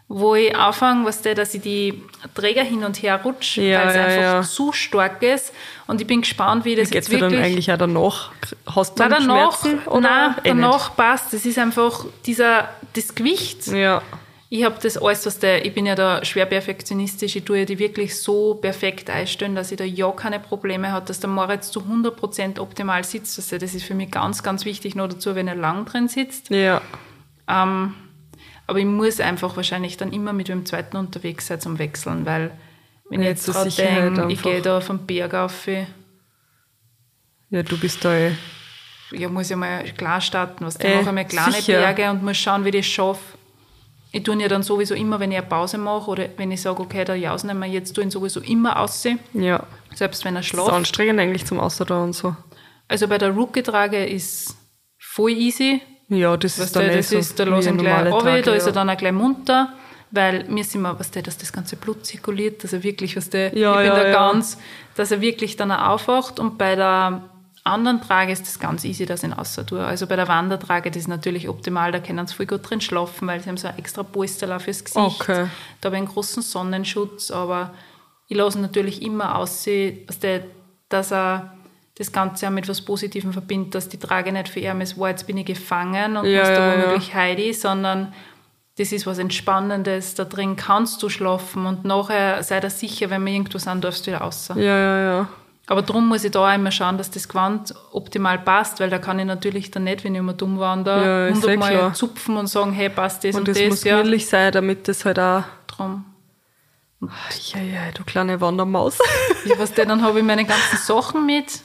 wo ich anfange, was der, dass ich die Träger hin und her rutsche, Ja, weil es ja, einfach ja. zu stark ist. Und ich bin gespannt, wie das Geht's jetzt dir dann wirklich... eigentlich auch danach? Hast du dann danach, Schmerzen? Oder nein, eh danach passt. Das ist einfach dieser, das Gewicht. Ja. Ich habe das alles, was der, ich bin ja da schwer perfektionistisch, ich tue ja die wirklich so perfekt einstellen, dass ich da ja keine Probleme habe, dass der Moritz zu 100% optimal sitzt. Also das ist für mich ganz, ganz wichtig, noch dazu, wenn er lang drin sitzt. Ja. Ähm, aber ich muss einfach wahrscheinlich dann immer mit dem zweiten unterwegs sein zum Wechseln, weil wenn ich Ja, jetzt zur gerade denke, ich gehe da vom Berg auf, Ja, du bist da eh. ja, muss ich mal klar starten, was Äh, dann mache ich mal kleine sicher. Berge und muss schauen, wie ich das schaffe. Ich tue ihn ja dann sowieso immer, wenn ich eine Pause mache oder wenn ich sage, okay, der jausen wir jetzt, tue ich ihn sowieso immer aussehen, Ja. selbst wenn er Das ist schläft. anstrengend eigentlich zum da und so. Also bei der Rookie-Trage ist voll easy. Ja, das Weißt ist dann du, eh das so ist, da los eine ihn gleich runter, da ist er dann auch gleich munter, weil mir sind wir, was der, dass das ganze Blut zirkuliert, dass er wirklich, was der, Ja, ich bin ja, da ganz, dass er wirklich dann auch aufwacht und bei der anderen Trage ist das ganz easy, dass ich ihn außer tue. Also bei der Wandertrage, das ist natürlich optimal, da können sie voll gut drin schlafen, weil sie haben so ein extra Polster fürs Gesicht. Okay. Da habe ich einen großen Sonnenschutz, aber ich lasse natürlich immer aussehen, dass, er das Ganze auch mit was Positivem verbindet, dass die Trage nicht für ihn ist, wow, jetzt bin ich gefangen und Ja, muss da ja, ja. womöglich Heidi, sondern das ist was Entspannendes, da drin kannst du schlafen und nachher sei dir sicher, wenn wir irgendwo sind, darfst du wieder raus. Ja, ja, ja. Aber darum muss ich da auch immer schauen, dass das Gewand optimal passt, weil da kann ich natürlich dann nicht, wenn ich immer dumm wandere, Ja, eh hundertmal klar. zupfen und sagen, hey, passt das und, Und das das. muss ja, gemütlich sein, damit das halt auch. drum. Ja, ja, du kleine Wandermaus. Ja, was der, dann habe ich meine ganzen Sachen mit.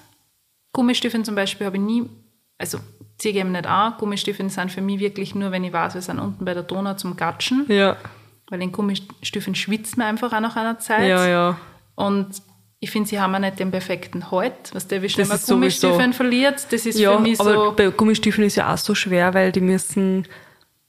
Gummistiefeln zum Beispiel habe ich nie, also ziehe ich eben nicht an. Gummistiefeln sind für mich wirklich nur, wenn ich weiß, wir sind unten bei der Donau zum Gatschen. ja, Weil in Gummistiefeln schwitzt man einfach auch nach einer Zeit. ja, ja. Und ich finde, sie haben auch nicht den perfekten Halt. Was der, wie schnell man Gummistiefeln verliert, das ist Ja, für mich aber so. bei Gummistiefeln ist ja auch so schwer, weil die müssen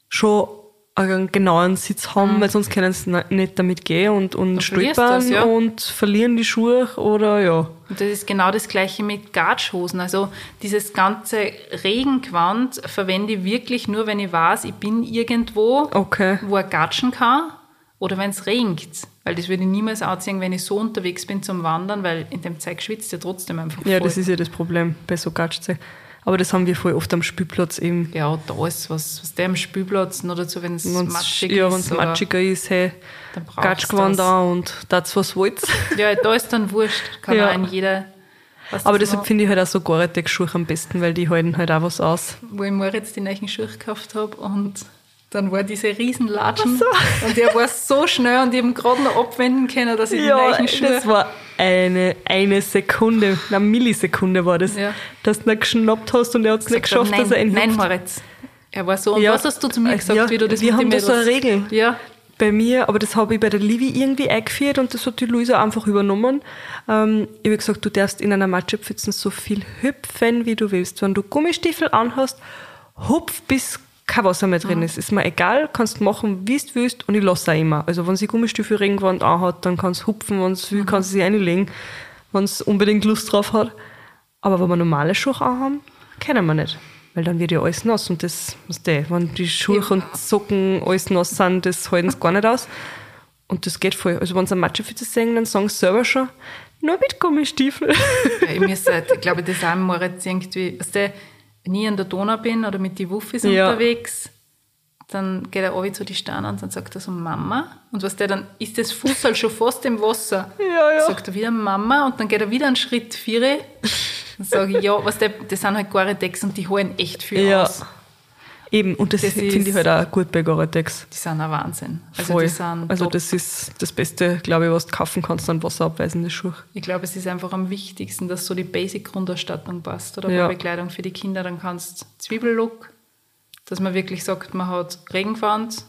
schon einen genauen Sitz haben, weil sonst können sie nicht damit gehen und, und Mhm. stolpern ja. und verlieren die Schuhe oder ja. Und das ist genau das gleiche mit Gatschhosen. Also dieses ganze Regengewand verwende ich wirklich nur, wenn ich weiß, ich bin irgendwo, Okay. wo er gatschen kann oder wenn es regnet. Weil das würde ich niemals anziehen, wenn ich so unterwegs bin zum Wandern, weil in dem Zeug schwitzt ja trotzdem einfach Ja, voll. das ist ja das Problem bei so Gatschze. Aber das haben wir voll oft am Spielplatz eben. ja, da ist was, was der am Spielplatz, nur dazu, wenn es matschig ja, ist. wenn es matschiger ist, hey, Gatschgewand an und das was wollt's. Ja, da ist dann wurscht. Kann Ja. auch jeder. Was Aber deshalb finde ich halt auch so Gore-Tex-Schuhe am besten, weil die halten halt auch was aus. wo ich Moritz die neuen Schuhe gekauft habe und dann war diese Riesenlatschen und der war so schnell und ich habe gerade noch abwenden können, dass ich die neuen Schuhe... das war eine, eine Sekunde, eine Millisekunde war das, Ja. gesagt geschafft, habe, dass er nein, ihn nein, Moritz. Er war so, und Ja. was hast du zu mir gesagt, Ja, wie du das wir mit haben den da so eine Regel. Ja, bei mir, aber das habe ich bei der Livi irgendwie eingeführt und das hat die Luisa einfach übernommen. Ähm, ich habe gesagt, du darfst in einer Matschepfütze so viel hüpfen, wie du willst. Wenn du Gummistiefel anhast, hupf bis kein Wasser mehr drin ist. Ist mir egal, kannst machen, wie du willst und ich lasse auch immer. Also wenn sie Gummistiefel Regenwand anhat, dann kannst du hupfen, wenn sie will, kann sie sich einlegen, wenn sie unbedingt Lust drauf hat. Aber wenn wir normale Schuhe anhaben, können wir nicht. Weil dann wird ja alles nass und das, was der, wenn die Schuhe und Socken alles nass sind, das halten sie gar nicht aus. Und das geht voll. Also wenn sie eine Matschepfütze sehen, dann sagen sie selber schon, nur mit Gummistiefel. ja ich, müsste, ich glaube, das auch im Moritz irgendwie, weißt du, wenn ich an der Donau bin oder mit die Wuffis Ja. unterwegs, dann geht er runter zu die Steine und dann sagt er so Mama. Und was der dann ist das Fußball schon fast im Wasser. Ja, ja. Sagt er wieder Mama und dann geht er wieder einen Schritt vier. Dann sage ich, ja, was der, das sind halt Gore-Tex und die holen echt viel Ja. aus. Eben, und das, Das finde ich halt auch gut bei Gore-Tex. Die sind ein Wahnsinn. Also Voll. also das ist das Beste, glaube ich, was du kaufen kannst an wasserabweisende Schuhe. Ich glaube, es ist einfach am wichtigsten, dass so die Basic-Grundausstattung passt. Oder Ja. bei Bekleidung für die Kinder, dann kannst du Zwiebellook, dass man wirklich sagt, man hat Regenwand,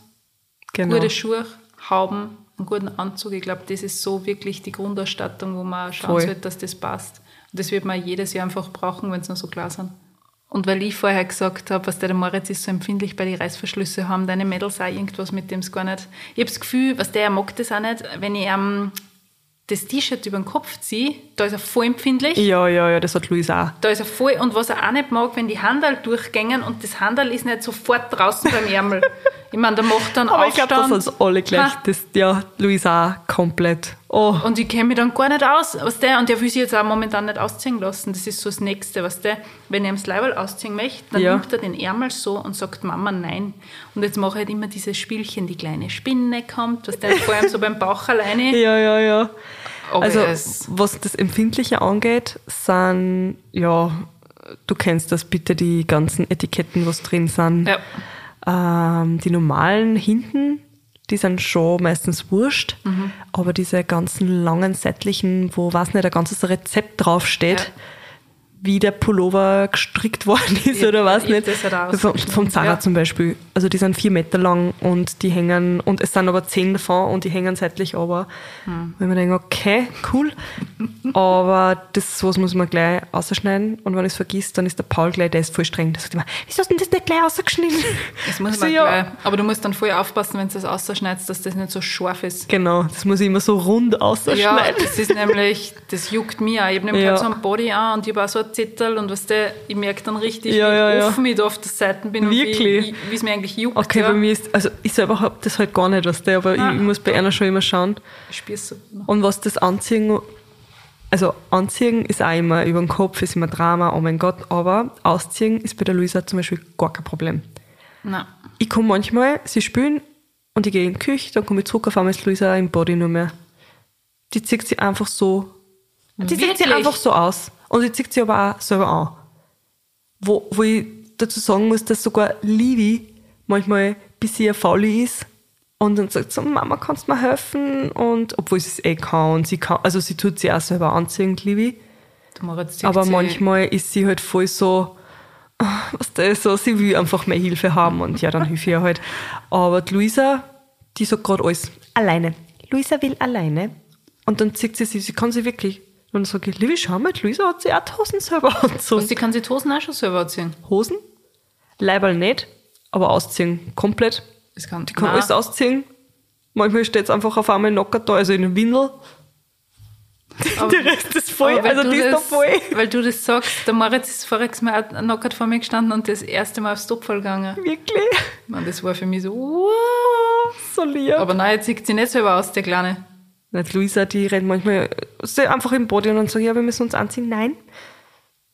Genau. gute Schuhe, Hauben, einen guten Anzug. Ich glaube, das ist so wirklich die Grundausstattung, wo man schauen Voll. sollte, dass das passt. Und das wird man jedes Jahr einfach brauchen, wenn es noch so klar sind. Und weil ich vorher gesagt habe, was der Moritz ist so empfindlich bei den Reißverschlüsse, haben deine Mädels auch irgendwas mit dem es gar nicht. Ich habe das Gefühl, was der mag das auch nicht, wenn ich ähm, das T-Shirt über den Kopf ziehe, da ist er voll empfindlich. Ja, ja, ja, das hat Luisa auch. Da ist er voll. Und was er auch nicht mag, wenn die Handel durchgängen und das Handel ist nicht sofort draußen beim Ärmel. Ich meine, der macht dann Aber ich Aufstand. glaube, das sind alle gleich. Ha. Das, ja, Luisa auch komplett. Oh, Und ich kenne mich dann gar nicht aus, was der, und der will sich jetzt auch momentan nicht ausziehen lassen. Das ist so das Nächste, was der, wenn er ihm das Leiberl ausziehen möchte, dann Ja. nimmt er den Ärmel so und sagt Mama nein. Und jetzt mache ich halt immer dieses Spielchen, die kleine Spinne kommt, was der vor allem so beim Bauch alleine. ja, ja, ja. Aber Also, was das Empfindliche angeht, sind, ja, du kennst das bitte, die ganzen Etiketten, was drin sind. ja, Ähm, die normalen hinten, die sind schon meistens wurscht, Mhm. aber diese ganzen langen seitlichen, wo was nicht ein ganzes Rezept draufsteht, Ja. Wie der Pullover gestrickt worden ist Ja, oder was ich nicht. das auch Vom, vom Zara Ja. zum Beispiel. Also die sind vier Meter lang und die hängen, und es sind aber zehn davon und die hängen seitlich aber. Hm. Wenn man denkt, okay, cool. aber das sowas muss man gleich ausschneiden und wenn ich es vergisst, dann ist der Paul gleich, der ist voll streng. Der sagt immer, wieso hast du denn das nicht gleich ausgeschnitten? das muss Also, man ja. gleich. Aber du musst dann voll aufpassen, wenn du das ausschneidest, dass das nicht so scharf ist. Genau, das muss ich immer so rund Ja, ausschneiden. das ist nämlich, das juckt mir auch. Ich habe nämlich Ja. gerade so einen Body an und ich habe auch so ein Zettel und was der, ich merke dann richtig, Ja, wie ja, ja. offen ich da auf der Seite bin Wirklich? und wie, wie es mir eigentlich juckt. Okay, ja. bei mir ist, also ich selber hab das halt gar nicht, was der, aber Ah. ich, muss bei einer schon immer schauen. Ich spür's so. Und was das Anziehen, also Anziehen ist auch immer über den Kopf, ist immer Drama, oh mein Gott, aber Ausziehen ist bei der Luisa zum Beispiel gar kein Problem. Nein. Ich komme manchmal, sie spielen und ich gehe in die Küche, dann komme ich zurück, auf einmal ist Luisa im Body nur mehr. Die zieht sich einfach so Die sieht sie einfach so aus. Und sie zieht sie aber auch selber an. Wo, wo ich dazu sagen muss, dass sogar Livi manchmal ein bisschen fauli ist und dann sagt so, Mama, kannst du mir helfen? Und obwohl sie es eh kann und sie kann, also sie tut sie auch selber anziehen, Livi. Aber sie- manchmal ist sie halt voll so, ah, was da ist so, sie will einfach mehr Hilfe haben und ja, dann hilf ich ihr halt. Aber die Luisa, die sagt gerade alles alleine. Luisa will alleine. Und dann zieht sie sie, sie kann sie wirklich. Und dann sage ich, Livi, schau mal, Luisa hat sie auch die Hosen selber Was, angezogen. die kann sich die Hosen auch schon selber anziehen. Hosen, Leiberl nicht, aber ausziehen komplett. Das kann, Die kann Nein. alles ausziehen. Manchmal steht es einfach auf einmal knockert da, also in einem Windel. Aber- der Rest ist voll, also die ist das, noch voll. Weil du das sagst, der Moritz ist voriges Mal auch knockert vor mir gestanden und das erste Mal aufs Topfall gegangen. Wirklich. Man, das war für mich so, wow. So lieb. Aber nein, jetzt sieht sie nicht selber aus, der Kleine. Die Luisa, die rennt manchmal einfach im Body und sagt, ja, wir müssen uns anziehen. Nein.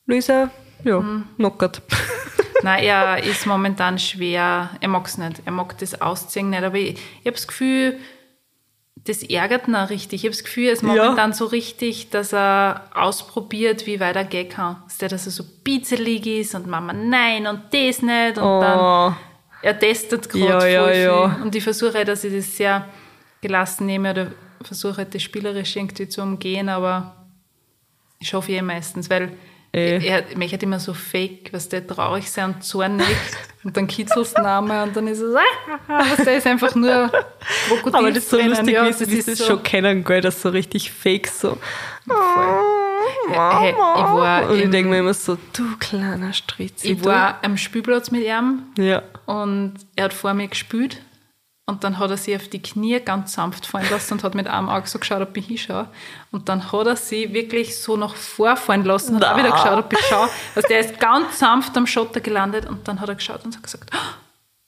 Luisa, ja, Hm. knockert. Nein, er ist momentan schwer. Er mag es nicht. Er mag das Ausziehen nicht. Aber ich, ich habe das Gefühl, das ärgert ihn auch richtig. Ich habe das Gefühl, er ist Ja. momentan so richtig, dass er ausprobiert, wie weit er gehen kann. Dass, der, dass er so bitzelig ist und Mama nein und das nicht. Und Oh. dann er testet gerade Ja, voll ja, viel. ja. Und ich versuche, dass ich das sehr gelassen nehme oder versuche halt das spielerisch irgendwie zu umgehen, aber ich schaffe eh meistens, weil Eh. er möchte immer so fake, was der traurig sein und zornig und dann kitzelst du einmal und dann ist es, ah, was der ist einfach nur Krokodil. Aber das ist so lustig, ja, wie das sie ist das so, schon kennen, gell, das so richtig fake so. Hey, ich war, Und ich denke mir immer so, du kleiner Stritzi. ich war am Spielplatz mit ihm. Ja. und er hat vor mir gespielt und dann hat er sich auf die Knie ganz sanft fallen lassen und hat mit einem Auge so geschaut, ob ich hinschaue. Und dann hat er sie wirklich so nach vorfallen lassen und auch wieder geschaut, ob ich schaue. Also der ist ganz sanft am Schotter gelandet und dann hat er geschaut und hat gesagt,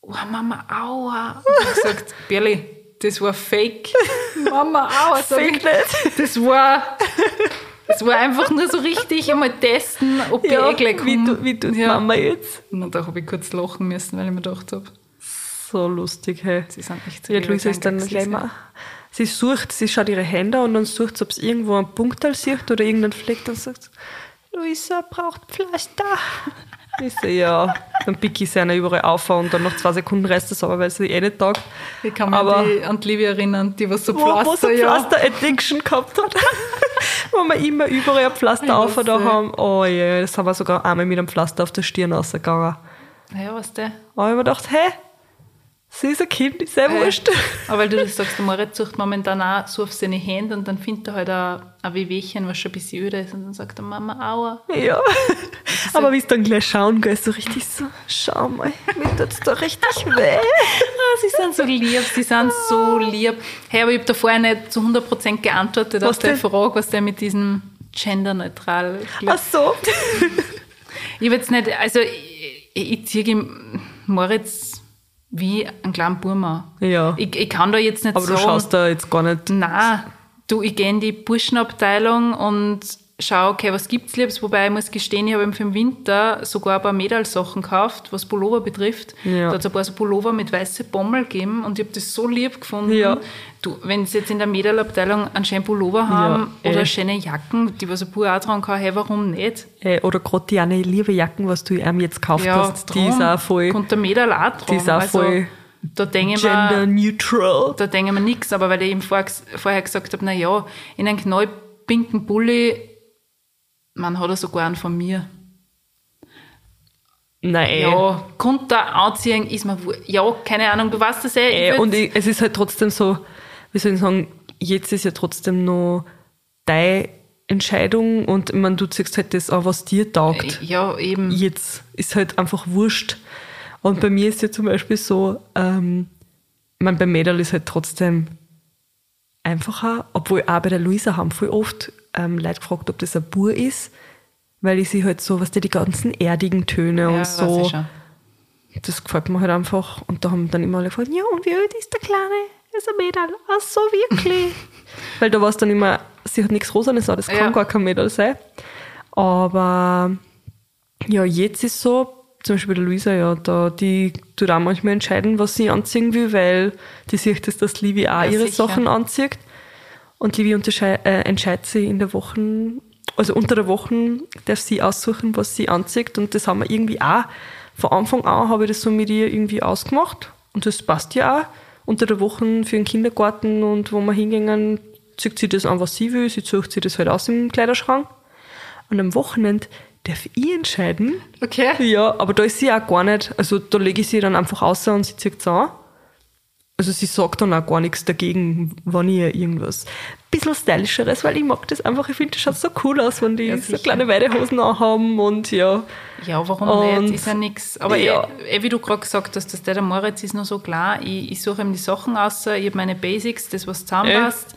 oh Mama, aua. Und ich habe gesagt, Berli, das war fake. Mama, aua. Fake nicht. Das war... Das war einfach nur so richtig einmal testen, ob Ja, ich eh gleich wie, komm. du, wie tut Ja. Mama jetzt? Und da habe ich kurz lachen müssen, weil ich mir gedacht habe, So lustig, hey. sie sind echt so Ja, Luisa ist dann gleich mal. Sie sucht, sie schaut ihre Hände und dann sucht sie, ob sie irgendwo einen Punktal sieht oder irgendeinen Fleck. Dann sagt sie, Luisa braucht Pflaster. Ich so, ja. Dann pick ich sie einer überall auf und dann nach zwei Sekunden reißt das aber, weil sie eh nicht taugt. Ich kann mich Aber- an, die, an die Livia erinnern, die was so Wo, wo Pflaster, sie ja. Pflaster-Addiction gehabt hat. wo wir immer überall ein Pflaster auf da so. haben. Oh ja, das haben wir sogar einmal mit einem Pflaster auf der Stirn rausgegangen. Ja, was der? Aber ich hab mir gedacht, hä? Sie ist ein Kind, ist sehr wurscht. Aber weil du das sagst, der Moritz sucht momentan auch so auf seine Hände und dann findet er halt ein, ein Wehwehchen, was schon ein bisschen öde ist und dann sagt er, Mama, aua. Ja. Aber wie es dann gleich schauen, gell, so richtig so, schau mal, mir tut's da richtig weh. Ah, sie sind so lieb, sie sind so lieb. Hey, aber ich habe da vorher nicht zu 100% geantwortet Was auf die? Frage, was der mit diesem genderneutral... Glaub, Ach so. Ich habe jetzt nicht, also ich, ich ziehe Moritz wie einen kleinen Burma. Ja. Ich, ich kann da jetzt nicht Aber du sagen, schaust da jetzt gar nicht. Nein, du, ich gehe in die Burschenabteilung und schaue, okay, was gibt's Liebes? Wobei ich muss gestehen, ich habe ihm für den Winter sogar ein paar Mädelsachen gekauft, was Pullover betrifft. Ja. Da hat es ein paar so Pullover mit weiße Bommel gegeben und ich habe das so lieb gefunden. Ja. Du, wenn sie jetzt in der Mädelabteilung einen schönen Pullover haben Ja, oder eh. schöne Jacken, die was ein auch tragen kann, hey, warum nicht? Äh, oder gerade die eine liebe Jacken, was du ihm jetzt gekauft hast, die drum ist auch voll Kommt der Mädel auch tragen. Die ist auch voll da denke ich gender neutral. da denke ich mir nichts, aber weil ich ihm vor, vorher gesagt habe, na ja, in einem knallpinken Bulli, man hat er sogar einen von mir. Nein. Ja, Kunter anziehen ist mir wurscht. Ja, keine Ahnung, du weißt das eh. Äh, und ich, es ist halt trotzdem so, wie soll ich sagen, jetzt ist ja trotzdem noch deine Entscheidung und meine, du ziehst halt das an, was dir taugt. ja, eben. Jetzt ist halt einfach wurscht. Und bei mir ist ja zum Beispiel so, ähm, ich meine, beim Mädel ist halt trotzdem einfacher, obwohl auch bei der Luisa haben voll oft ähm, Leute gefragt, ob das ein Bur ist, weil ich sie halt so, was die ganzen erdigen Töne ja, und so das gefällt mir halt einfach. Und da haben dann immer alle gefragt, ja, und wie alt ist der Kleine? Ist ein Mädel. Ach so, wirklich? Weil da war es dann immer, sie hat nichts Rosanes an, das kann Ja. gar kein Mädel sein. Aber ja, jetzt ist so, zum Beispiel der Luisa, ja, da, die tut auch manchmal entscheiden, was sie anziehen will, weil die sieht, dass das Livi auch Ja, ihre sicher. Sachen anzieht. Und unterschei- äh, entscheidet sie in der Woche also unter der Woche darf sie aussuchen, was sie anzieht und das haben wir irgendwie auch, von Anfang an habe ich das so mit ihr irgendwie ausgemacht und das passt ja auch. Unter der Woche für den Kindergarten und wo wir hingehen, zieht sie das an, was sie will, sie sucht sich das halt aus im Kleiderschrank. Und am Wochenende darf ich entscheiden. Okay. Ja, aber da ist sie auch gar nicht, also da lege ich sie dann einfach aus und sie zieht es an. Also sie sagt dann auch gar nichts dagegen, wenn ich irgendwas bisschen stylischeres, weil ich mag das einfach, ich finde, das schaut so cool aus, wenn die Ja, so kleine Weidehosen anhaben und ja. Ja, warum Und- nicht? Ist ja nichts. Aber Ja. eh, eh, wie du gerade gesagt hast, dass der, der Moritz ist noch so klar. Ich, ich suche ihm die Sachen aus, ich habe meine Basics, das, was zusammenpasst.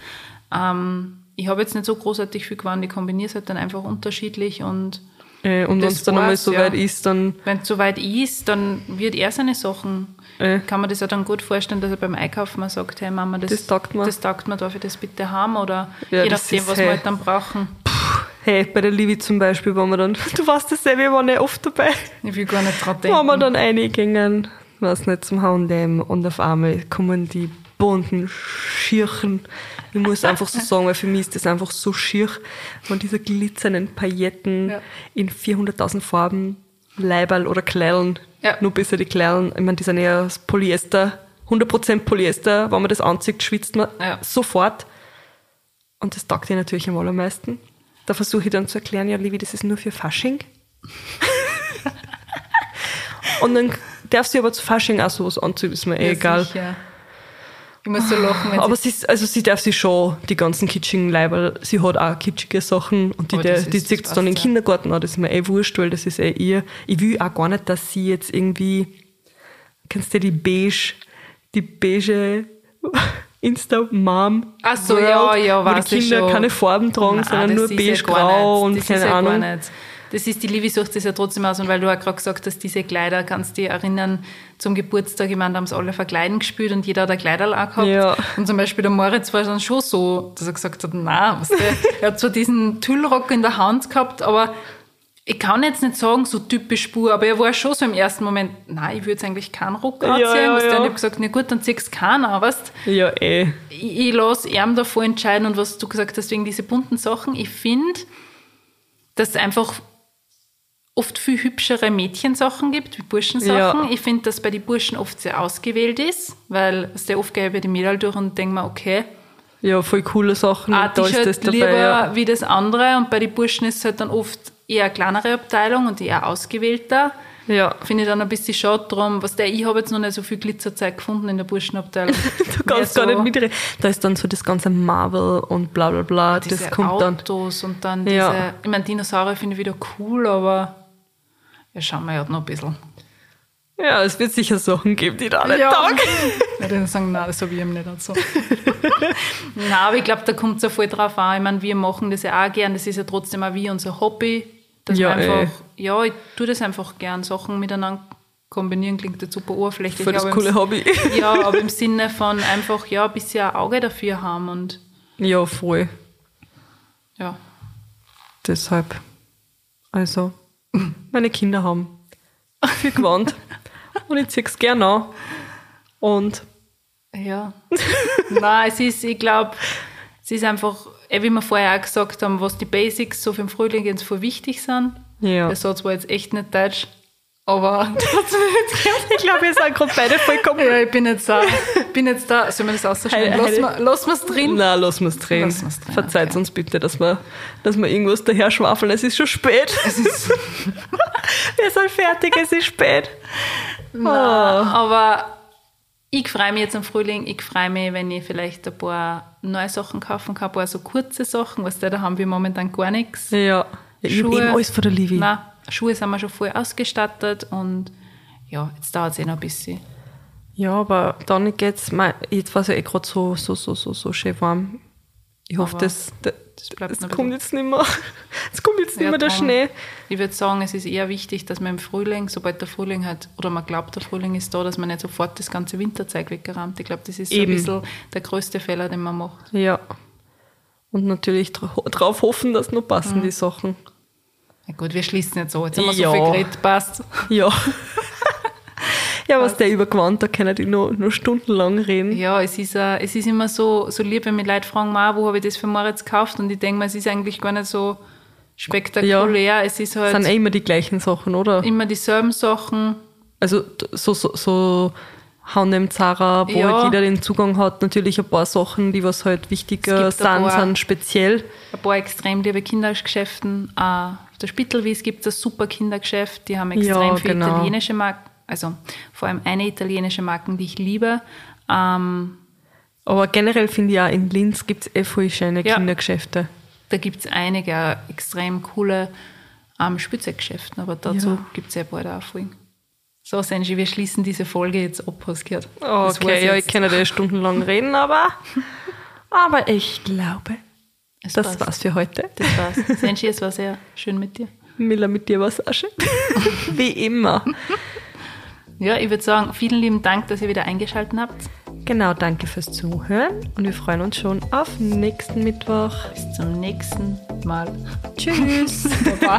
Ähm, ich habe jetzt nicht so großartig viel gewandt, ich kombiniere es halt dann einfach unterschiedlich und Äh, und wenn es dann einmal so ja. weit ist, dann wenn es soweit ist, dann wird er seine Sachen, äh, kann man das ja dann gut vorstellen, dass er beim Einkaufen mal sagt, hey Mama, das, Das taugt mir. das taugt mir, darf ich das bitte haben? Oder Ja, je nachdem, ist, was hey. wir halt dann brauchen. hey, bei der Livi zum Beispiel, waren wir dann, du weißt das ja, wir waren ja oft dabei. Ich will gar nicht dran Waren wir denken. dann reingingen, weiß nicht, zum H&M und auf einmal kommen die bunten Schirchen. Ich muss einfach so sagen, weil für mich ist das einfach so schier. Von dieser glitzernden Pailletten Ja. in 400.000 Farben, Leiberl oder Kleidern. Ja. Nur besser die Kleidern. Ich meine, die sind ja aus Polyester, 100% Polyester. Wenn man das anzieht, schwitzt man Ja. sofort. Und das taugt ihr natürlich am allermeisten. Da versuche ich dann zu erklären, ja, Livi, das ist nur für Fasching. Und dann darf sie aber zu Fasching auch sowas anziehen, ist mir eh Ja, egal. sicher. Ich muss so lachen, wenn Aber sie ist- also sie darf sich schon die ganzen kitschigen Leiber, sie hat auch kitschige Sachen und die, der, die zieht das dann in den. Kindergarten an, das ist mir eh wurscht, weil das ist eh ihr. Ich will auch gar nicht, dass sie jetzt irgendwie, kennst du die beige, die beige Insta-Mom Ach so, World, ja, ja, wo weiß die ich Kinder keine Farben tragen, Nein, sondern nur ist ja beige, gar grau nicht. und keine ist ja Ahnung. Das ist, die Livi sucht das ja trotzdem aus. Und weil du auch gerade gesagt hast, diese Kleider, kannst du dich erinnern, zum Geburtstag, ich meine, da haben sie alle verkleiden gespielt und jeder hat ein Kleiderl gehabt. Ja. Und zum Beispiel der Moritz war dann schon so, dass er gesagt hat, na, er hat zwar diesen Tüllrock in der Hand gehabt, aber ich kann jetzt nicht sagen, so typisch Spur, aber er war schon so im ersten Moment, nein, ich würde jetzt eigentlich keinen Rock Ja, anziehen. ja, ja. Und ich habe gesagt, na gut, dann ziehst du keinen an, weißt Ja, eh. ich, ich lasse ihm davor entscheiden und was du gesagt hast, wegen diese bunten Sachen. Ich finde, dass es einfach oft viel hübschere Mädchensachen gibt, wie Burschensachen. Ja. Ich finde, dass bei den Burschen oft sehr ausgewählt ist, weil sehr oft gehe ich bei den Mädels durch und denke mir, okay, Ja, voll coole Sachen. und da ist T-Shirt das dabei. lieber Ja. wie das andere und bei den Burschen ist es halt dann oft eher eine kleinere Abteilung und eher ausgewählter. ja. Finde ich dann ein bisschen schade drum. Was der, ich habe jetzt noch nicht so viel Glitzerzeug gefunden in der Burschenabteilung. Du kannst gar nicht mitreden. Da ist dann so das ganze Marvel und bla bla bla. diese Das kommt dann. Autos und dann diese, Ja. ich meine, Dinosaurier finde ich wieder cool, aber ja, schauen wir ja noch ein bisschen. Ja, es wird sicher Sachen geben, die da nicht Ja. taugen. Ja, dann sagen, nein, das habe ich ihm nicht so. nein, aber ich glaube, da kommt es ja voll drauf an. Ich meine, wir machen das ja auch gern, das ist ja trotzdem auch wie unser Hobby. Dass Ja, wir eh. einfach, ja, ich tue das einfach gern, Sachen miteinander kombinieren, klingt jetzt super oberflächlich. Für das coole im, Hobby. Ja, aber im Sinne von einfach, ja, ein bisschen ein Auge dafür haben und Ja, voll. ja. Deshalb. Also, meine Kinder haben viel gewandt. und ich ziehe es gerne an. Und Ja. Nein, es ist, ich glaube, es ist einfach, eh, wie wir vorher auch gesagt haben, was die Basics so für den Frühling jetzt voll wichtig sind. ja. Der Satz war jetzt echt nicht deutsch, aber ich glaube, wir sind gerade beide vollkommen. ja, ich bin jetzt da, bin jetzt da, sollen wir das ausschneiden? Heide- Lass Heide. mal, lass mal's drin. Nein, lass uns drehen. Lass wir's drehen, Verzeiht okay. uns bitte, dass wir, dass wir irgendwas daher schwafeln. Es ist schon spät. wir sind fertig, es ist spät. Nein, aber ich freue mich jetzt am Frühling. Ich freue mich, wenn ich vielleicht ein paar neue Sachen kaufen kann, ein paar so kurze Sachen, was da haben wir momentan gar nichts. Ja. ich hab eben alles von der Livi. Nein, Schuhe sind wir schon voll ausgestattet und ja, jetzt dauert es eh noch ein bisschen. Ja, aber dann geht's, mei, jetzt war es ja eh gerade so, so, so, so, so schön warm. Ich hoffe, Aber das, das, das bleibt das kommt jetzt nicht mehr. Es kommt jetzt nicht mehr der. Schnee. Ich würde sagen, es ist eher wichtig, dass man im Frühling, sobald der Frühling halt, oder man glaubt, der Frühling ist da, dass man nicht sofort das ganze Winterzeug weggeräumt. Ich glaube, das ist so Eben. ein bisschen der größte Fehler, den man macht. Ja. Und natürlich dra drauf hoffen, dass noch passen Mhm. die Sachen. Na gut, wir schließen jetzt so. Jetzt haben wir Ja. so viel geredet, passt. Ja. ja, was der übergewandt, da können die noch, noch stundenlang reden. Ja, es ist, äh, es ist immer so, so lieb, wenn mich Leute fragen, "Ma, wo habe ich das für Moritz gekauft? Und ich denke mir, es ist eigentlich gar nicht so spektakulär. Es ist halt sind eh immer die gleichen Sachen, oder? immer dieselben Sachen. Also so, so, so H&M, Zara, wo Ja. halt jeder den Zugang hat. Natürlich ein paar Sachen, die was halt ein sind, paar- sind speziell. Ein paar extrem liebe Kindergeschäften. Äh, auf der Spittelwies gibt es ein super Kindergeschäft. Die haben extrem Ja, viele genau. italienische Marken. Also vor allem eine italienische Marken, die ich liebe. Ähm, Aber generell finde ich auch in Linz gibt es eh voll schöne Ja. Kindergeschäfte. da gibt es einige auch extrem coole ähm, Spielzeuggeschäften, aber dazu Ja. gibt es ja bald auch Folgen. So, Senji, wir schließen diese Folge jetzt ab, hast gehört. Das Okay, ja, ich kann ja stundenlang reden, aber, aber ich glaube, Es das passt. war's für heute. Das war's. Senji, es war sehr schön mit dir. Miller, mit dir war's auch schön. Wie immer. Ja, ich würde sagen, vielen lieben Dank, dass ihr wieder eingeschaltet habt. Genau, danke fürs Zuhören und wir freuen uns schon auf nächsten Mittwoch. Bis zum nächsten Mal. Tschüss. Baba.